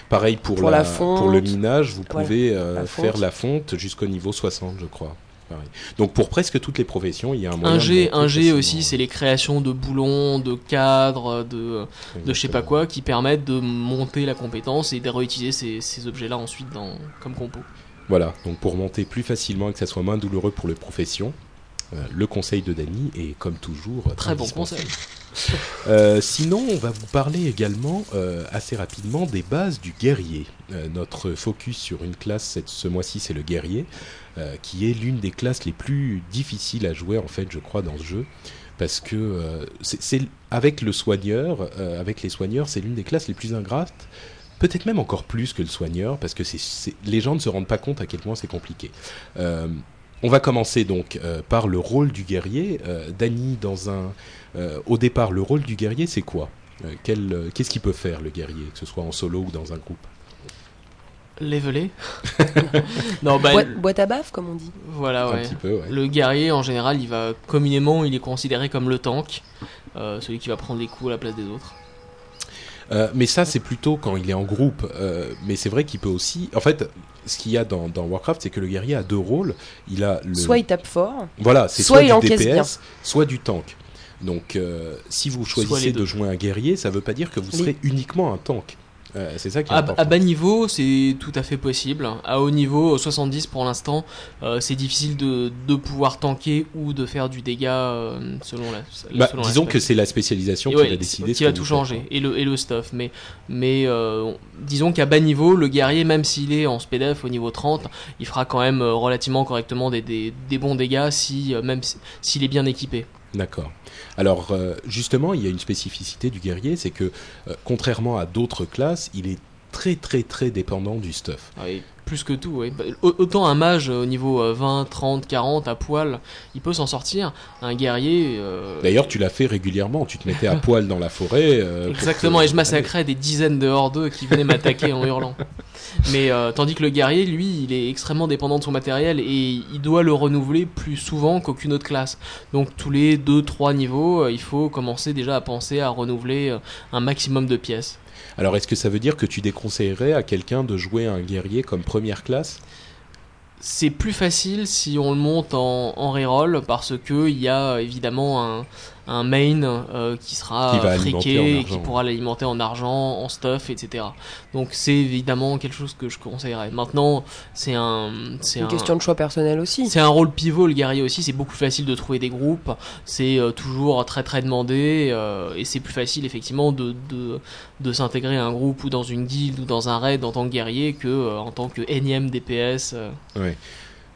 Pareil pour, Pour la, la fonte. pour le minage, vous Voilà, pouvez euh, la faire la fonte jusqu'au niveau 60, je crois. Pareil. Donc pour presque toutes les professions, il y a un moyen Un G, un aussi, c'est les créations de boulons, de cadres, de, de je sais pas quoi, qui permettent de monter la compétence et de réutiliser ces, ces objets-là ensuite dans, comme compo. Voilà, donc pour monter plus facilement et que ça soit moins douloureux pour les professions, le conseil de Dany est comme toujours Très bon conseil. Euh, sinon, on va vous parler également euh, assez rapidement des bases du guerrier. Euh, notre focus sur une classe cette- ce mois-ci, c'est le guerrier, euh, qui est l'une des classes les plus difficiles à jouer en fait, je crois, dans ce jeu. Parce que euh, c'est avec le soigneur, euh, avec les soigneurs, c'est l'une des classes les plus ingrates. Peut-être même encore plus que le soigneur, parce que les gens ne se rendent pas compte à quel point c'est compliqué. On va commencer donc euh, par le rôle du guerrier. Euh, Dany, dans un, euh, au départ, le rôle du guerrier, c'est quoi? Euh, quel, euh, Qu'est-ce qu'il peut faire le guerrier, que ce soit en solo ou dans un groupe? Levelé Non, bah, Boîte, boîte à baffe, comme on dit. voilà, Un ouais. petit peu, ouais. Le guerrier, en général, il va communément, il est considéré comme le tank, euh, celui qui va prendre les coups à la place des autres. Euh, mais ça, c'est plutôt quand il est en groupe. Euh, mais c'est vrai qu'il peut aussi. En fait, ce qu'il y a dans, dans Warcraft, c'est que le guerrier a deux rôles. Il a le. Soit il tape fort, Voilà, c'est soit soit, il du DPS, bien. soit du tank. Donc, euh, si vous choisissez de jouer un guerrier, ça veut pas dire que vous serez uniquement un tank. Euh, c'est ça qui est À, important. à bas niveau, c'est tout à fait possible. À haut niveau, 70 pour l'instant, euh, c'est difficile de, de pouvoir tanker ou de faire du dégât euh, selon la. Bah, selon disons que c'est la spécialisation Et qui ouais, va décider. qui que tout changer et le et le stuff mais mais disons qu'à bas niveau le guerrier même s'il est en SPDF au niveau 30 il fera quand même relativement correctement des, des, des bons dégâts si- s'il est bien équipé D'accord. Alors, euh, justement, il y a une spécificité du guerrier, c'est que, euh, contrairement à d'autres classes, il est très très très dépendant du stuff. Plus que tout autant un mage euh, au niveau euh, 20 30 40 à poil il peut s'en sortir un guerrier euh, D'ailleurs, tu l'as fait régulièrement. Tu te mettais à poil dans la forêt. euh, Exactement, te- et je massacrais des dizaines de hordeux qui venaient m'attaquer en hurlant. Mais euh, tandis que le guerrier, lui, il est extrêmement dépendant de son matériel et il doit le renouveler plus souvent qu'aucune autre classe. Donc tous les 2-3 niveaux, il faut commencer déjà à penser à renouveler un maximum de pièces. Alors, est-ce que ça veut dire que tu déconseillerais à quelqu'un de jouer un guerrier comme première classe? C'est plus facile si on le monte en, reroll parce que il y a évidemment un, un main euh, qui sera Qui friqué, et qui argent. pourra l'alimenter en argent, en stuff, etc. Donc c'est évidemment quelque chose que je conseillerais. Maintenant, c'est un, c'est une un, question de choix personnel aussi. c'est un rôle pivot le guerrier aussi. C'est beaucoup plus facile de trouver des groupes. C'est euh, toujours très très demandé euh, et c'est plus facile effectivement de de, de s'intégrer à un groupe ou dans une guilde ou dans un raid en tant que guerrier que euh, en tant que énième DPS. euh.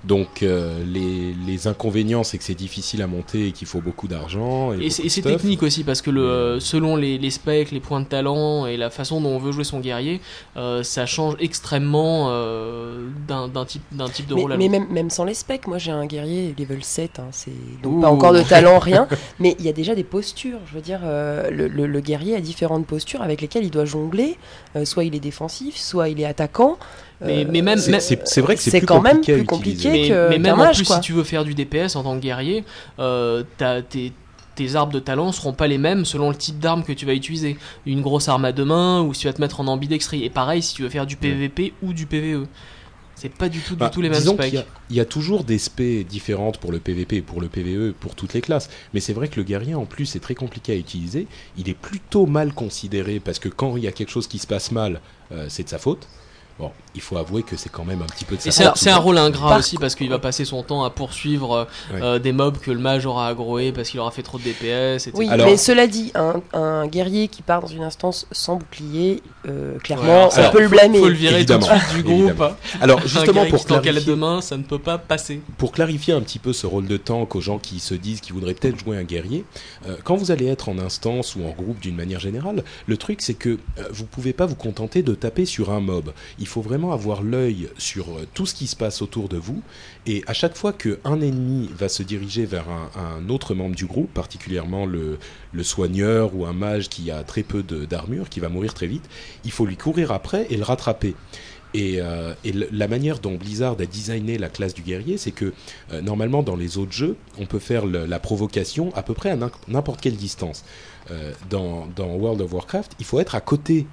Donc, euh, les, les inconvénients, c'est que c'est difficile à monter et qu'il faut beaucoup d'argent. Et, c'est technique aussi parce que le, euh, selon les, les specs, les points de talent et la façon dont on veut jouer son guerrier, euh, ça change extrêmement euh, d'un d'un type, d'un type de Mais, rôle à mais l'autre. même, même sans les specs, moi j'ai un guerrier level 7, hein, c'est donc Ouh. pas encore de talent, rien, mais il y a déjà des postures. Je veux dire, euh, le, le- le guerrier a différentes postures avec lesquelles il doit jongler. Euh, soit il est défensif, soit il est attaquant. Mais- Euh, mais même- C'est- C'est c'est vrai que c'est c'est plus quand même compliqué plus. Mais, que- mais qu'un même en plus, quoi. si tu veux faire du DPS en tant que guerrier, euh, t'as- tes, tes arbres de talent seront pas les mêmes selon le type d'arme que tu vas utiliser. Une grosse arme à deux mains ou si tu vas te mettre en ambidextrie. Et pareil si tu veux faire du PVP ou du PVE. C'est pas du tout, du Bah, tout les mêmes disons specs. qu'il y a- Il y, a toujours des specs différentes pour le PVP et pour le PVE, pour toutes les classes. Mais c'est vrai que le guerrier, en plus, est très compliqué à utiliser. Il est plutôt mal considéré parce que quand il y a quelque chose qui se passe mal, euh, c'est de sa faute. Bon, il faut avouer que c'est quand même un petit peu de sa Et c'est un, rôle ingrat aussi parce qu'il va passer son temps à poursuivre euh, euh, des mobs que le mage aura agroé parce qu'il aura fait trop de DPS, etc. Oui, Alors- mais cela dit, un, guerrier qui part dans une instance sans bouclier, euh, clairement, on peut le blâmer. Faut le virer tout de suite du groupe. évidemment. Alors, justement, pour clarifier, demain, ça ne peut pas passer. pour clarifier un petit peu ce rôle de tank aux gens qui se disent qu'ils voudraient peut-être jouer un guerrier, quand vous allez être en instance ou en groupe d'une manière générale, le truc c'est que vous pouvez pas vous contenter de taper sur un mob. Il faut vraiment avoir l'œil sur euh, tout ce qui se passe autour de vous et à chaque fois qu'un ennemi va se diriger vers un, autre membre du groupe, particulièrement le, soigneur ou un mage qui a très peu d'armure, qui va mourir très vite, il faut lui courir après et le rattraper. Et, euh, la manière dont Blizzard a designé la classe du guerrier, c'est que euh, normalement dans les autres jeux, on peut faire la provocation à peu près à n'im- n'importe quelle distance. Dans, World of Warcraft, il faut être à côté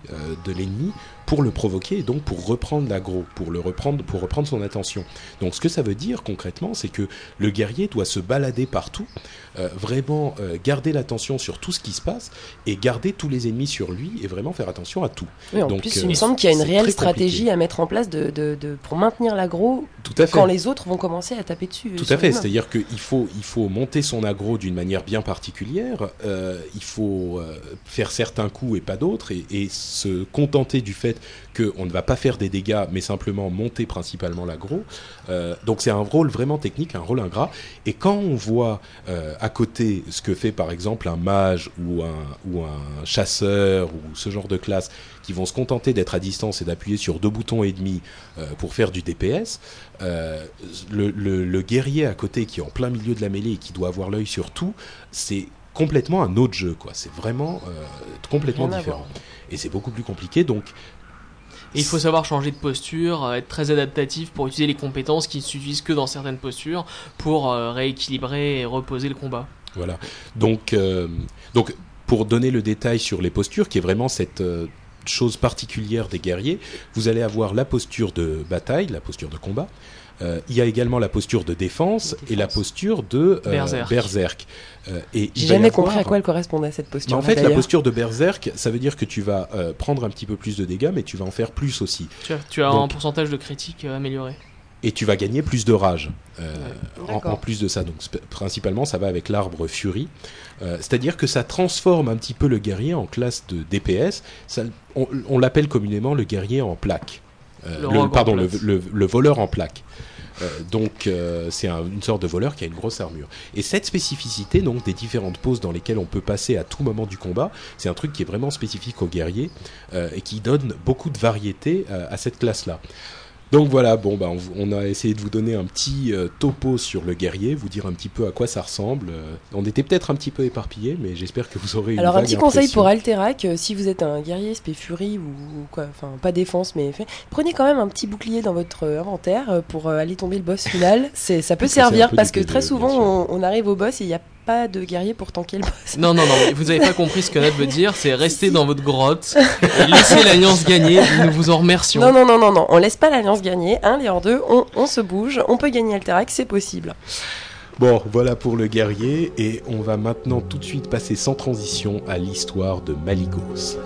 de l'ennemi pour le provoquer et donc pour reprendre l'aggro, pour le reprendre, pour reprendre son attention. Donc ce que ça veut dire concrètement, c'est que le guerrier doit se balader partout, euh, vraiment euh, garder l'attention sur tout ce qui se passe et garder tous les ennemis sur lui et vraiment faire attention à tout. Oui, en Donc, plus, euh, il me semble qu'il y a une réelle stratégie compliqué. à mettre en place de, de- de- pour maintenir l'aggro quand les autres vont commencer à taper dessus. Tout à fait, c'est-à-dire qu'il faut, il faut monter son aggro d'une manière bien particulière, il faut faire certains coups et pas d'autres, et, et se contenter du fait qu'on ne va pas faire des dégâts, mais simplement monter principalement l'aggro. Euh, donc c'est un rôle vraiment technique, un rôle ingrat, et quand on voit euh, à côté ce que fait par exemple un mage ou un, ou un chasseur ou ce genre de classe, qui vont se contenter d'être à distance et d'appuyer sur deux boutons et demi euh, pour faire du DPS, euh, le, le- le guerrier à côté qui est en plein milieu de la mêlée et qui doit avoir l'œil sur tout, c'est complètement un autre jeu, quoi. C'est vraiment euh, complètement différent. Et c'est beaucoup plus compliqué, donc Il faut savoir changer de posture, euh, être très adaptatif pour utiliser les compétences qui ne s'utilisent que dans certaines postures pour euh, rééquilibrer et reposer le combat. Voilà. Donc, euh, donc, pour donner le détail sur les postures, qui est vraiment cette chose particulière des guerriers, vous allez avoir la posture de bataille, la posture de combat. Euh, il y a également la posture de défense, et la posture de euh, Berserk. berserk. Euh, et J'ai jamais avoir- compris à quoi elle correspondait cette Mais posture. en fait, la posture de berserk, ça veut dire que tu vas euh, prendre un petit peu plus de dégâts, mais tu vas en faire plus aussi. Tu as, tu as un pourcentage de critique euh, amélioré. Et tu vas gagner plus de rage. euh, en, plus de ça, donc principalement, ça va avec l'arbre Fury. Euh, C'est-à-dire que ça transforme un petit peu le guerrier en classe de DPS. Ça- on on l'appelle communément le guerrier en plaque. Euh, Le pardon, le, plaque. le- le voleur en plaque. Euh, donc euh, c'est un- une sorte de voleur qui a une grosse armure. Et cette spécificité donc des différentes poses dans lesquelles on peut passer à tout moment du combat, c'est un truc qui est vraiment spécifique au guerrier euh, et qui donne beaucoup de variété à cette classe-là. Donc voilà, bon bah on, a essayé de vous donner un petit euh, topo sur le guerrier, vous dire un petit peu à quoi ça ressemble. Euh, on était peut-être un petit peu éparpillé, mais j'espère que vous aurez une Alors un petit conseil pour Alterac, euh, si vous êtes un guerrier spé furie ou, ou quoi, enfin pas défense mais fait, prenez quand même un petit bouclier dans votre inventaire pour aller tomber le boss final. C'est ça peut servir parce que très PvE, souvent on arrive au boss et il n'y a pas de guerrier pour tanker le boss. Non, non, non, vous n'avez pas compris ce que Nat veut dire, c'est rester dans votre grotte, et laisser l'Alliance gagner, nous vous en remercions. Non non non non non, on laisse pas l'alliance gagner. Un les hors deux, on, on se bouge, on peut gagner Alterac, c'est possible. Bon, voilà pour le guerrier, et on va maintenant tout de suite passer sans transition à l'histoire de Maligos.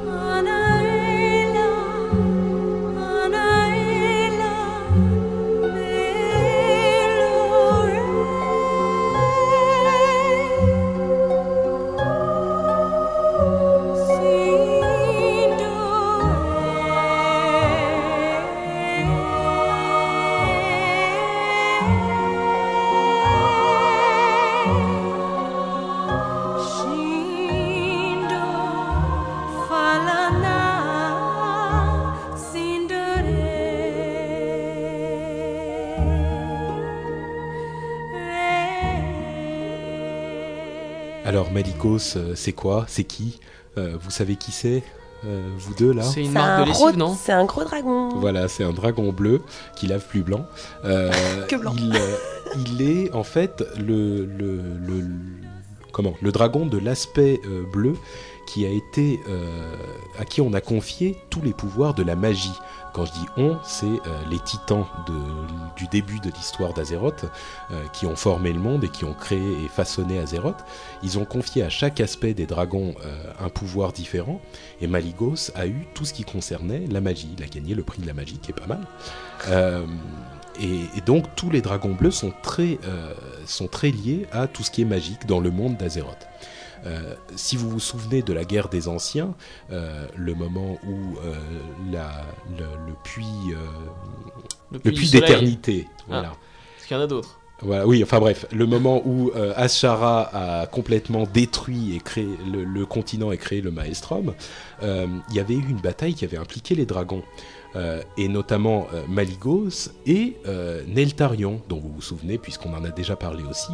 Alors Maligos, euh, c'est quoi? C'est qui? Euh, Vous savez qui c'est? Euh, Vous deux là? C'est une marque un de gros- lessive, non? C'est un gros dragon. Voilà, c'est un dragon bleu qui lave plus blanc. Euh, Que blanc. Il, il est en fait le, le, le- comment? Le dragon de l'aspect euh, bleu qui a été euh, à qui on a confié tous les pouvoirs de la magie. Quand je dis on, c'est euh, les titans du début de l'histoire d'Azeroth euh, qui ont formé le monde et qui ont créé et façonné Azeroth. Ils ont confié à chaque aspect des dragons un pouvoir différent et Maligos a eu tout ce qui concernait la magie. Il a gagné le prix de la magie qui est pas mal. Et, et donc tous les dragons bleus sont très, sont très liés à tout ce qui est magique dans le monde d'Azeroth. Euh, si vous vous souvenez de la guerre des anciens, euh, le moment où euh, la, le, le puits, le d'éternité, voilà. Parce qu'il y en a d'autres. Voilà, oui, enfin bref, le moment où euh, Ashara a complètement détruit et créé le, le continent et créé le Maelstrom, euh, il y avait eu une bataille qui avait impliqué les dragons, euh, et notamment euh, Maligos et euh, Neltarion, dont vous vous souvenez puisqu'on en a déjà parlé aussi.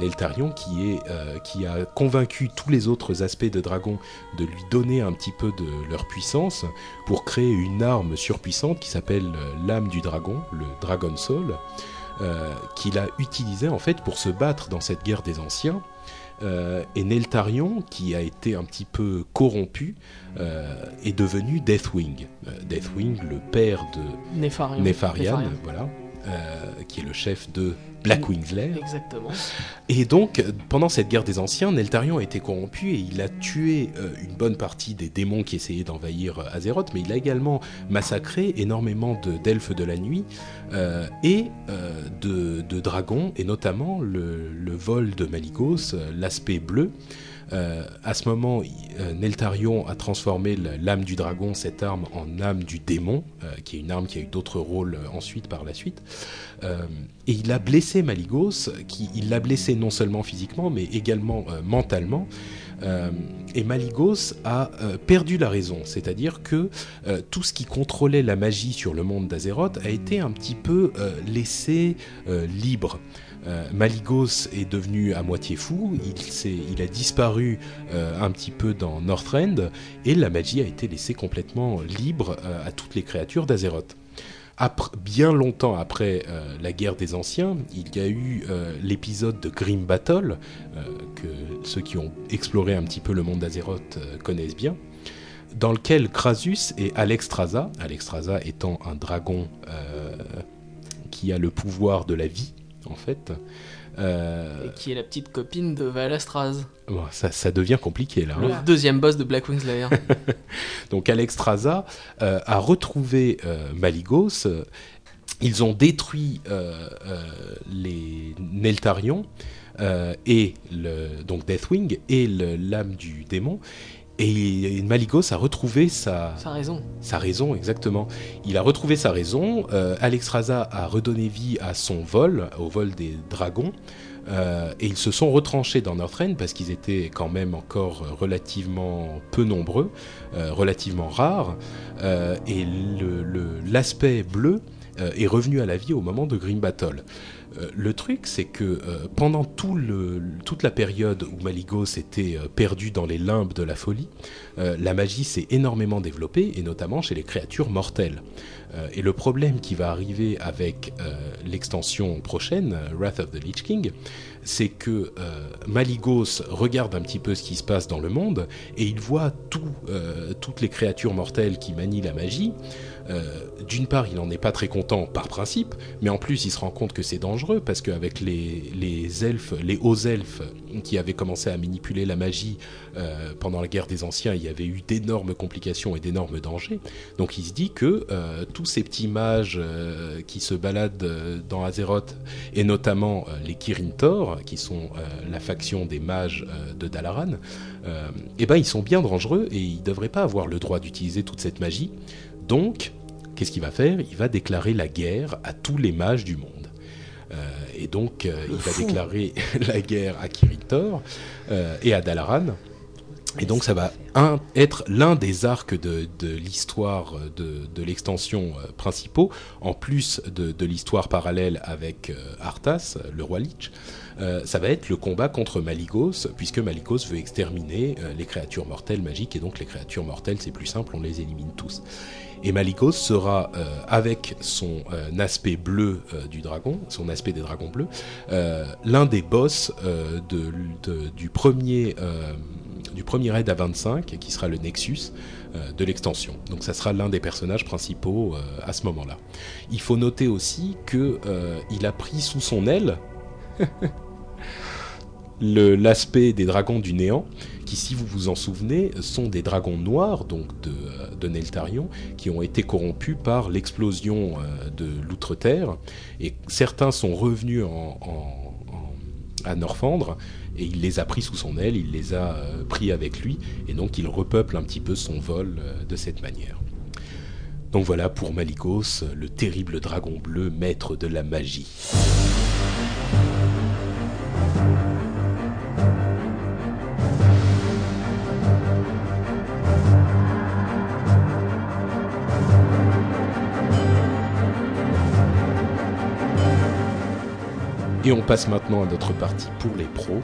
Neltarion qui, qui a convaincu tous les autres aspects de dragon de lui donner un petit peu de leur puissance pour créer une arme surpuissante qui s'appelle l'âme du dragon, le Dragon Soul qu'il a utilisé en fait pour se battre dans cette guerre des anciens. Euh, et Neltarion, qui a été un petit peu corrompu, euh, est devenu Deathwing. Euh, Deathwing, le père de Nefarian. Nefarian, Nefarian. voilà, qui est le chef de Blackwing's Lair. Exactement. Et donc, euh, pendant cette guerre des anciens, Neltarion a été corrompu et il a tué euh, une bonne partie des démons qui essayaient d'envahir euh, Azeroth, mais il a également massacré énormément de- d'elfes de, la nuit euh, et euh, de, de dragons, et notamment le, le vol de Maligos, euh, l'aspect bleu. Euh, à ce moment, euh, Neltarion a transformé l'âme du dragon, cette arme, en âme du démon, euh, qui est une arme qui a eu d'autres rôles ensuite par la suite. Et il a blessé Maligos, qui il l'a blessé non seulement physiquement, mais également mentalement. Et Maligos a perdu la raison, c'est-à-dire que tout ce qui contrôlait la magie sur le monde d'Azeroth a été un petit peu laissé libre. Euh, Maligos est devenu à moitié fou, il, a disparu euh, un petit peu dans Northrend, et la magie a été laissée complètement libre euh, à toutes les créatures d'Azeroth. Bien longtemps après la guerre des anciens, il y a eu l'épisode de Grim Battle, que ceux qui ont exploré un petit peu le monde d'Azeroth connaissent bien, dans lequel Krasus et Alexstrasza, Alexstrasza étant un dragon qui a le pouvoir de la vie, en fait, euh, Et qui est la petite copine de Valastraz, bon, ça, ça devient compliqué là. hein. le deuxième boss de Blackwing's Lair. Donc Alexstrasza euh, a retrouvé euh, Maligos. Ils ont détruit euh, euh, les Neltarions euh, et le, donc Deathwing et l'âme du démon. Et Maligos a retrouvé sa, raison. sa raison, exactement. Il a retrouvé sa raison. Euh, Alexstrasza a redonné vie à son vol, au vol des dragons. Euh, et ils se sont retranchés dans Northrend parce qu'ils étaient quand même encore relativement peu nombreux, euh, relativement rares. Euh, et le- le- l'aspect bleu est revenu à la vie au moment de Grim Battle. Euh, le truc, c'est que euh, pendant toute la période où Maligos était euh, perdu dans les limbes de la folie, la magie s'est énormément développée, et notamment chez les créatures mortelles. Et le problème qui va arriver avec l'extension prochaine, Wrath of the Lich King, c'est que euh, Maligos regarde un petit peu ce qui se passe dans le monde, et il voit euh, toutes les créatures mortelles qui manient la magie. Euh, D'une part, il n'en est pas très content par principe, mais en plus, il se rend compte que c'est dangereux parce qu'avec les, les elfes, les hauts elfes qui avaient commencé à manipuler la magie pendant la guerre des anciens, il y avait eu d'énormes complications et d'énormes dangers. Donc il se dit que tous ces petits mages qui se baladent dans Azeroth, et notamment les Kirin Tor, qui sont euh, la faction des mages euh, de Dalaran, euh, eh ben, ils sont bien dangereux et ils ne devraient pas avoir le droit d'utiliser toute cette magie. Donc, qu'est-ce qu'il va faire? Il va déclarer la guerre à tous les mages du monde. Euh, et donc, euh, il va fou. déclarer la guerre à Kirin Tor euh, et à Dalaran. Et donc ça va un, être l'un des arcs de, l'histoire de, de l'extension euh, principaux, en plus de, de l'histoire parallèle avec euh, Arthas, le roi Lich. Euh, ça va être le combat contre Maligos, puisque Maligos veut exterminer euh, les créatures mortelles magiques, et donc les créatures mortelles, c'est plus simple, on les élimine tous. Et Maligos sera, euh, avec son aspect bleu du dragon, son aspect des dragons bleus, l'un des boss du premier du premier raid à 25, qui sera le Nexus de l'extension. Donc ça sera l'un des personnages principaux à ce moment-là. Il faut noter aussi que euh, il a pris sous son aile le- l'aspect des dragons du néant, qui, si vous vous en souvenez, sont des dragons noirs, donc de, euh, Neltarion, qui ont été corrompus par l'explosion euh, de l'outre-terre, et certains sont revenus en, à Norfandre, et il les a pris sous son aile, il les a euh, pris avec lui, et donc il repeuple un petit peu son vol de cette manière. Donc voilà pour Malikos, le terrible dragon bleu, maître de la magie. Et on passe maintenant à notre partie pour les pros,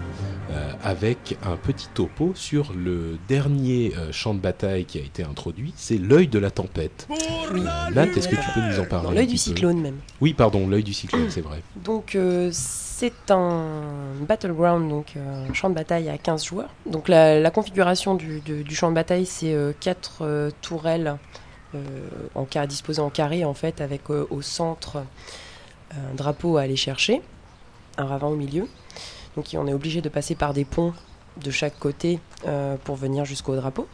euh, avec un petit topo sur le dernier euh, champ de bataille qui a été introduit, c'est l'œil de la tempête. Oui. Nat, est-ce que tu peux nous en parler l'œil du peu cyclone même. Oui, pardon, l'œil du cyclone, c'est vrai. Donc euh, c'est un battleground, donc euh, un champ de bataille à 15 joueurs. Donc la, la configuration du, de- du champ de bataille, c'est 4 tourelles euh, en disposées en carré en fait, avec euh, au centre un drapeau à aller chercher, un ravin au milieu. Donc on est obligé de passer par des ponts de chaque côté euh, pour venir jusqu'au drapeau.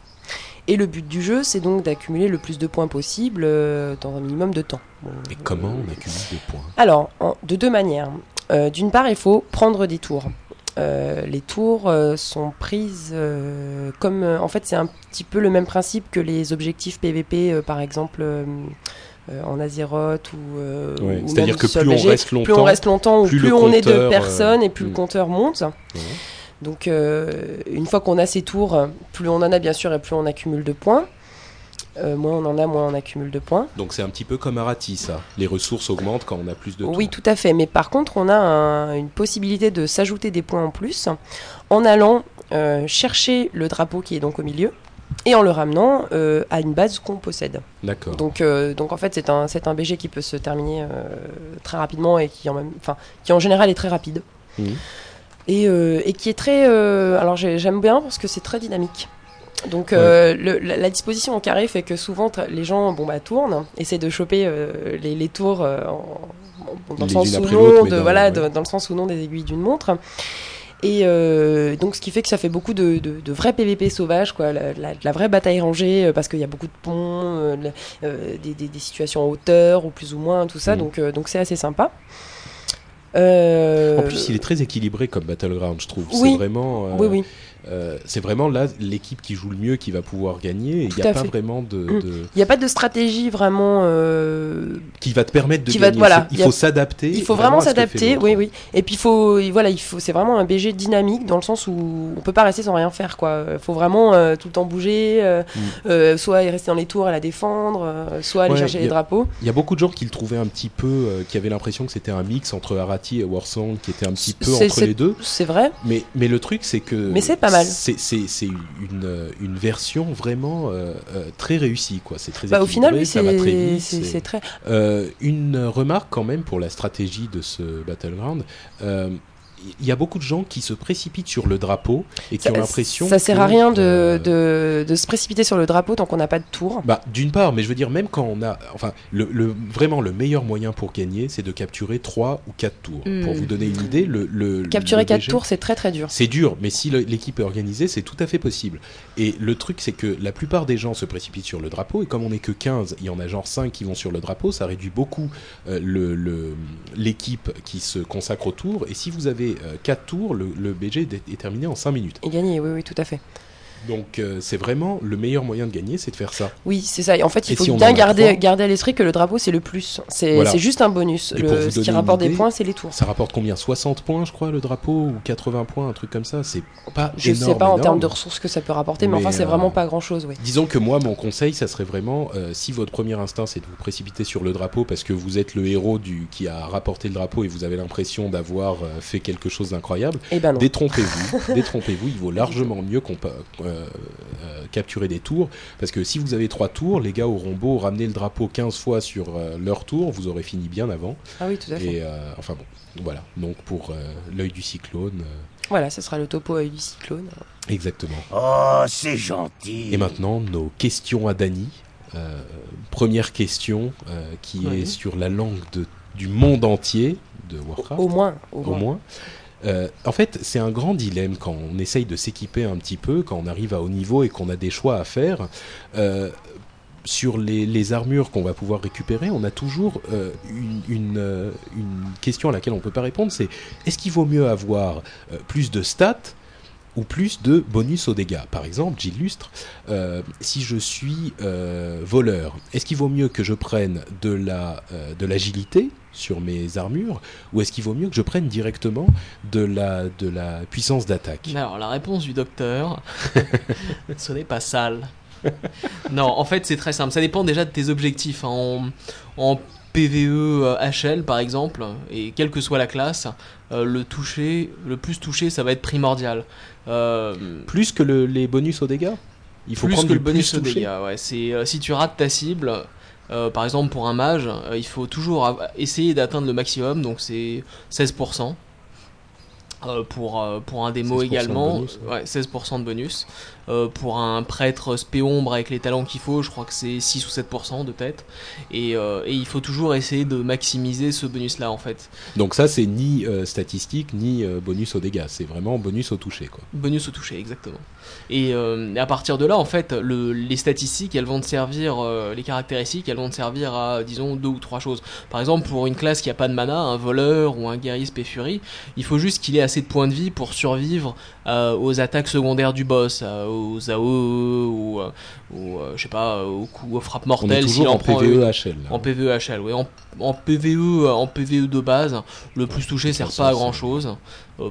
Et le but du jeu, c'est donc d'accumuler le plus de points possible euh, dans un minimum de temps. Bon, Et comment on accumule des points? Alors, en- de deux manières. Euh, D'une part, il faut prendre des tours. Euh, les tours euh, sont prises euh, comme. euh, en fait, c'est un petit peu le même principe que les objectifs PVP, euh, par exemple euh, euh, en Azeroth ou. euh, Ouais, ou C'est-à-dire que plus on reste longtemps, Plus on reste longtemps ou plus on est de compteur, personnes euh, et plus le compteur monte. Ouais. Donc, euh, une fois qu'on a ces tours, plus on en a bien sûr et plus on accumule de points. Euh, moins on en a, moins on accumule de points. Donc c'est un petit peu comme Arati, ça. Les ressources augmentent quand on a plus de tours. Oui, tout à fait. Mais par contre, on a un- une possibilité de s'ajouter des points en plus en allant euh, chercher le drapeau qui est donc au milieu et en le ramenant euh, à une base qu'on possède. D'accord. Donc, euh, donc en fait, c'est un, c'est un BG qui peut se terminer euh, très rapidement et qui en, même, enfin, qui en général est très rapide. Et, et qui est très... alors j'ai- j'aime bien parce que c'est très dynamique. Donc le- la, la disposition en carré fait que souvent les gens bon, bah, tournent, essaient de choper les, les tours en- en- dans, le sens ou non de, voilà, ouais. de- dans le sens ou non des aiguilles d'une montre. Et euh, donc ce qui fait que ça fait beaucoup de, de, de vrais PVP sauvages, quoi, la, la- la vraie bataille rangée, euh, parce qu'il y a beaucoup de ponts, euh, des, des- des situations en hauteur, ou plus ou moins, tout ça, Mhm. donc donc c'est assez sympa. En plus, il est très équilibré comme battleground, je trouve. Oui. C'est vraiment, Oui, oui. Euh, c'est vraiment là l'équipe qui joue le mieux qui va pouvoir gagner. Il n'y a pas fait. vraiment de, Mm. de- Il n'y a pas de stratégie vraiment euh, qui va te permettre de Qui va te- gagner. voilà, C'est- il faut s'adapter. Il faut vraiment s'adapter, oui, oui. Et puis il faut, voilà, il faut, c'est vraiment un BG dynamique dans le sens où on peut pas rester sans rien faire, quoi. Il faut vraiment euh, tout le temps bouger, Mm. soit rester dans les tours à la défendre, soit aller Ouais, chercher les drapeaux. Il y a beaucoup de gens qui le trouvaient un petit peu, qui avaient l'impression que c'était un mix entre Arati et Warsong, qui était un petit peu entre les deux. C'est vrai. Mais, mais le truc, c'est que. Mais c'est pas mal. C'est une, une version vraiment euh, euh, très réussie, quoi. C'est très Bah, au final, oui, ça va très c'est, vite. c'est, c'est- c'est très. Euh, une remarque quand même pour la stratégie de ce Battleground. Il y a beaucoup de gens qui se précipitent sur le drapeau et qui Ça, ont l'impression. ça sert que, à rien de, euh, de, de se précipiter sur le drapeau tant qu'on n'a pas de tour. Bah, d'une part, mais je veux dire, même quand on a. Enfin, le, le- vraiment, le meilleur moyen pour gagner, c'est de capturer 3 ou 4 tours. Hmm. Pour vous donner une idée, le. le Capturer le 4 BG tours, c'est très très dur. C'est dur, mais si l'équipe est organisée, c'est tout à fait possible. Et le truc, c'est que la plupart des gens se précipitent sur le drapeau, et comme on n'est que 15, il y en a genre 5 qui vont sur le drapeau, ça réduit beaucoup euh, le- le- l'équipe qui se consacre au tour. Et si vous avez 4 tours, le, le BG est, terminé en 5 minutes. Et gagner, oui, oui, tout à fait. Donc euh, c'est vraiment le meilleur moyen de gagner, c'est de faire ça. Oui, c'est ça. Et en fait, il Et faut si bien garder, garder à l'esprit que le drapeau, c'est le plus. C'est Voilà. juste un bonus. Le, ce qui rapporte des points, c'est les tours. Ça rapporte combien? 60 points, je crois, le drapeau Ou 80 points, un truc comme ça? C'est pas Je énorme. sais pas en termes de ressources que ça peut rapporter, mais, Mais, enfin, c'est euh, vraiment pas grand chose, oui. Disons que moi, mon conseil, ça serait vraiment, euh, si votre premier instinct, c'est de vous précipiter sur le drapeau parce que vous êtes le héros du, qui a rapporté le drapeau et vous avez l'impression d'avoir euh, fait quelque chose d'incroyable, Eh ben détrompez-vous. détrompez-vous, il vaut largement mieux qu'on capturer des tours parce que si vous avez trois tours, les gars auront beau ramener le drapeau 15 fois sur euh, leur tour, vous aurez fini bien avant. Ah oui, tout à fait. Et euh, enfin bon, voilà. Donc pour euh, l'œil du cyclone, euh, Voilà, ce sera le topo œil du cyclone. exactement. Oh, c'est gentil. Et maintenant, nos questions à Dany. Euh, première question euh, qui Oui. est sur la langue de, du monde entier de Warcraft, Au moins. Au, au moins. moins. Euh, en fait, c'est un grand dilemme quand on essaye de s'équiper un petit peu, quand on arrive à haut niveau et qu'on a des choix à faire. Euh, sur les, armures qu'on va pouvoir récupérer, on a toujours euh, une, question à laquelle on ne peut pas répondre, c'est est-ce qu'il vaut mieux avoir plus de stats ou plus de bonus aux dégâts? Par exemple, j'illustre, si je suis voleur, est-ce qu'il vaut mieux que je prenne de la euh, de l'agilité sur mes armures ou est-ce qu'il vaut mieux que je prenne directement de la de la puissance d'attaque? Alors, la réponse du docteur, ce n'est pas sale. non, en fait, c'est très simple. Ça dépend déjà de tes objectifs. hein. En, en PVE euh, HL, par exemple, et quelle que soit la classe, euh, le toucher, le plus touché, ça va être primordial. Euh, Plus que le- les bonus aux dégâts? Il faut plus prendre que du le bonus au touché dégât. Ouais. C'est euh, si tu rates ta cible, euh, par exemple pour un mage, euh, il faut toujours essayer d'atteindre le maximum, donc c'est 16%. Euh, pour, euh, pour un démo 16% de également, bonus, ouais. ouais, 16% de bonus. Euh, pour un prêtre spéombre avec les talents qu'il faut, je crois que c'est 6 ou 7% de tête. Et, et il faut toujours essayer de maximiser ce bonus-là en fait. Donc ça, c'est ni statistique, ni bonus aux dégâts. C'est vraiment bonus au toucher. Quoi. Bonus au toucher, exactement. Et, à partir de là, en fait, le- les statistiques, elles vont te servir, les caractéristiques, elles vont te servir à, disons, deux ou trois choses. Par exemple, pour une classe qui a pas de mana, un voleur ou un guerrier spé furie, il faut juste qu'il ait assez de points de vie pour survivre euh, aux attaques secondaires du boss, euh, aux AOE ou, euh, ou, euh, je sais pas, aux coups, aux frappes On est mortelles s'il toujours en PVE. HL. là. En PVE HL, oui. En, en PVE, en PVE de base, le plus touché sert pas à grand chose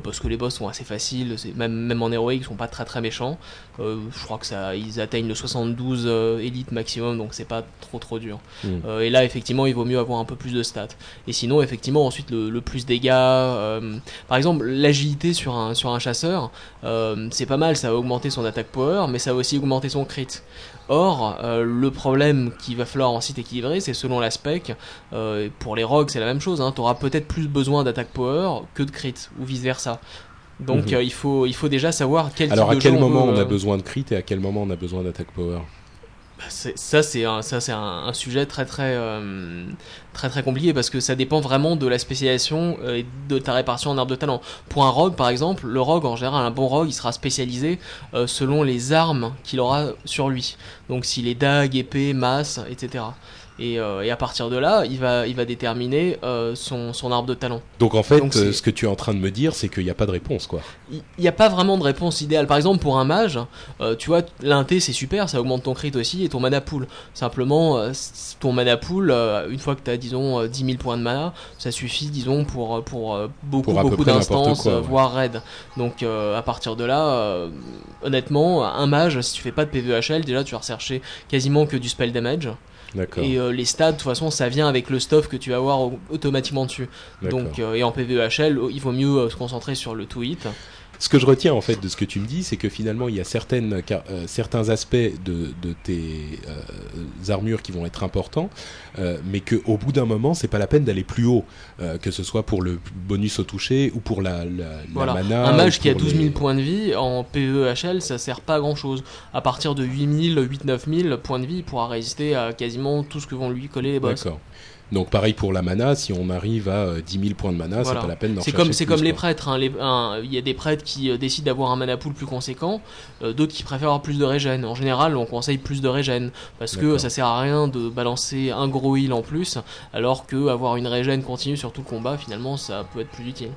parce que les boss sont assez faciles. Même, même en héroïque, ils sont pas très très méchants. Euh, je crois que ça, ils atteignent le 72 euh, élite maximum, donc c'est pas trop trop dur. Mm. Euh, et là, effectivement, il vaut mieux avoir un peu plus de stats. Et sinon, effectivement, ensuite le, le plus dégâts. euh, par exemple, l'agilité sur un sur un chasseur, euh, c'est pas mal. Ça va augmenter son attaque power, mais ça va aussi augmenter son crit. Or, euh, le problème qu'il va falloir ensuite équilibrer, c'est selon l'aspect. Euh, pour les rogues, c'est la même chose. Hein. Tu auras peut-être plus besoin d'attaque power que de crit, ou vice versa. Donc, Mhm. euh, il, faut, il faut déjà savoir quel Alors type à de quel jeu moment veut, on a besoin de crit et à quel moment on a besoin d'attaque power? Ça c'est un, ça c'est un, un sujet très très euh, très très compliqué parce que ça dépend vraiment de la spécialisation euh, et de ta répartition en arbre de talent. Pour un rogue par exemple, le rogue en général un bon rogue il sera spécialisé euh, selon les armes qu'il aura sur lui. Donc s'il est dague, épée, masse, etc. Et, euh, et à partir de là, il va, il va déterminer euh, son, son arbre de talent. Donc en fait, Donc, euh, ce que tu es en train de me dire, c'est qu'il n'y a pas de réponse, quoi. Il n'y a pas vraiment de réponse idéale. Par exemple, pour un mage, euh, tu vois, l'inté c'est super, ça augmente ton crit aussi et ton mana pool. Simplement, ton mana pool, une fois que tu as, disons, euh, 10 000 points de mana, ça suffit, disons, pour, pour beaucoup, Pour beaucoup d'instances, ouais. voire raid. Donc, à partir de là, honnêtement, un mage, si tu fais pas de PVHL, déjà, tu vas rechercher quasiment que du spell damage. Et euh, les stats, de toute façon, ça vient avec le stuff que tu vas avoir au- automatiquement dessus. Donc, euh, et en PVHL, il vaut mieux euh, se concentrer sur le hit. Ce que je retiens en fait de ce que tu me dis, c'est que finalement il y a certaines, euh, certains aspects de, de tes euh, armures qui vont être importants, euh, mais qu'au bout d'un moment, c'est pas la peine d'aller plus haut, euh, que ce soit pour le bonus au toucher ou pour la, la, la Voilà. mana. Un mage qui a pour 12 000 les- points de vie en PEHL, ça sert pas à grand chose. À partir de 8 000, 8 9 000 points de vie, il pourra résister à quasiment tout ce que vont lui coller les boss. D'accord. Donc pareil pour la mana, si on arrive à euh, 10 000 points de mana, Voilà. c'est pas la peine d'en C'est comme, c'est comme les prêtres. hein. Il y a des prêtres qui euh, décident d'avoir un mana pool plus conséquent, euh, d'autres qui préfèrent avoir plus de régène. En général, on conseille plus de régène parce que ça sert à rien de balancer un gros heal en plus, alors que avoir une régène continue sur tout le combat, finalement, ça peut être plus utile.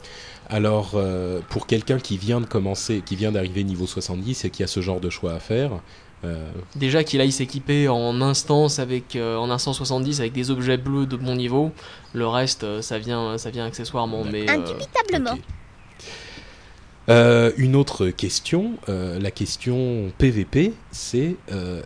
Alors, euh, pour quelqu'un qui vient de commencer, qui vient d'arriver niveau 70 et qui a ce genre de choix à faire, euh, Déjà qu'il aille s'équiper en instance avec euh, en instance 70 avec des objets bleus de bon niveau, le reste euh, ça vient ça vient accessoirement. Mais euh, Indubitablement. Euh, une autre question, euh, la question PVP, c'est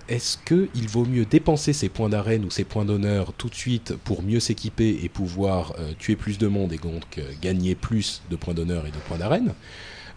est-ce que il vaut mieux dépenser ses points d'arène ou ses points d'honneur tout de suite pour mieux s'équiper et pouvoir euh, tuer plus de monde et donc euh, gagner plus de points d'honneur et de points d'arène?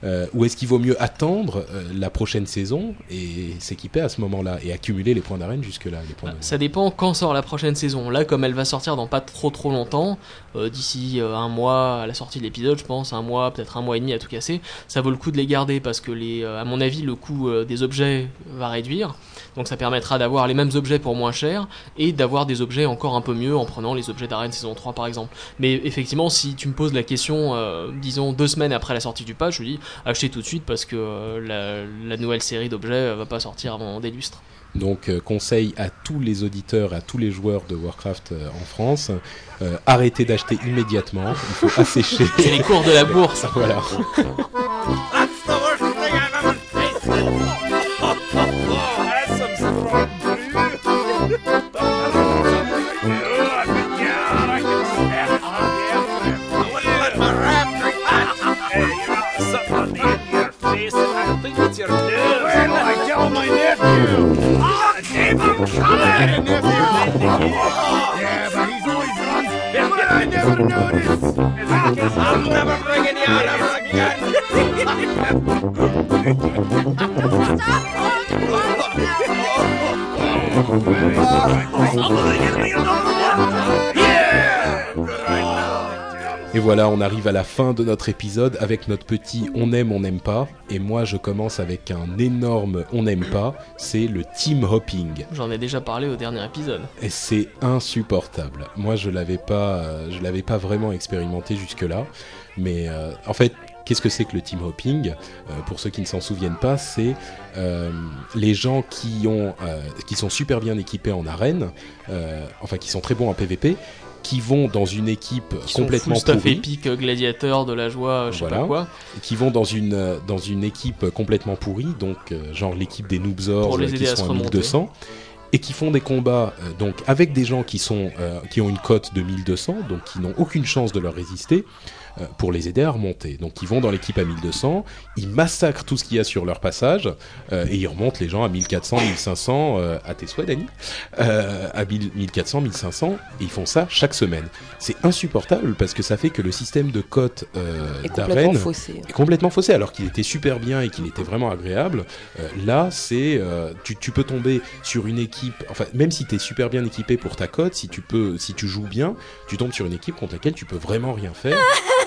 Euh, ou est-ce qu'il vaut mieux attendre euh, la prochaine saison et s'équiper à ce moment-là et accumuler les points d'arène jusque-là Bah, ça dépend quand sort la prochaine saison. Là, comme elle va sortir dans pas trop trop longtemps, euh, d'ici un mois à la sortie de l'épisode, je pense, un mois, peut-être un mois et demi à tout casser, ça vaut le coup de les garder parce que, les, à mon avis, le coût des objets va réduire. Donc ça permettra d'avoir les mêmes objets pour moins cher et d'avoir des objets encore un peu mieux en prenant les objets d'arène saison 3 par exemple. Mais effectivement, si tu me poses la question, euh, disons deux semaines après la sortie du patch, je dis achetez tout de suite parce que euh, la, la nouvelle série d'objets euh, va pas sortir avant des lustres. Donc euh, conseil à tous les auditeurs, à tous les joueurs de Warcraft euh, en France, euh, arrêtez d'acheter immédiatement, il faut assécher. C'est les cours de la bourse. voilà. voilà, on arrive à la fin de notre épisode avec notre petit on aime, on n'aime pas. Et moi, je commence avec un énorme on n'aime pas, c'est le team hopping. J'en ai déjà parlé au dernier épisode. Et c'est insupportable. Moi, je l'avais pas, euh, je l'avais pas vraiment expérimenté jusque-là. Mais euh, en fait, qu'est-ce que c'est que le team hopping? Euh, Pour ceux qui ne s'en souviennent pas, c'est euh, les gens qui ont, euh, qui sont super bien équipés en arène, enfin qui sont très bons en PVP, qui vont dans une équipe Qui sont complètement full stuff pourrie, épique, euh, gladiateur, de la joie, euh, je sais pas quoi. qui vont dans une euh, dans une équipe complètement pourrie, donc euh, genre l'équipe des Noobzors euh, qui sont à remonter. 1200 et qui font des combats euh, donc avec des gens qui sont euh, qui ont une cote de 1200 donc qui n'ont aucune chance de leur résister euh, pour les aider à remonter. Donc ils vont dans l'équipe à 1200, ils massacrent tout ce qu'il y a sur leur passage euh, et ils remontent les gens à 1400, 1500 euh, à tes souhaits Dani, euh, à 1000 1400, 1500 et ils font ça chaque semaine. C'est insupportable parce que ça fait que le système de cote euh, est complètement d'arène faussé. est complètement faussé alors qu'il était super bien et qu'il était vraiment agréable. Euh, là, c'est euh, tu, tu peux tomber sur une équipe. Enfin, même si tu es super bien équipé pour ta cote, si tu peux, si tu joues bien, tu tombes sur une équipe contre laquelle tu peux vraiment rien faire.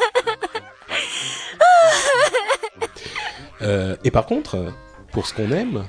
Euh, et par contre, euh, pour ce qu'on aime,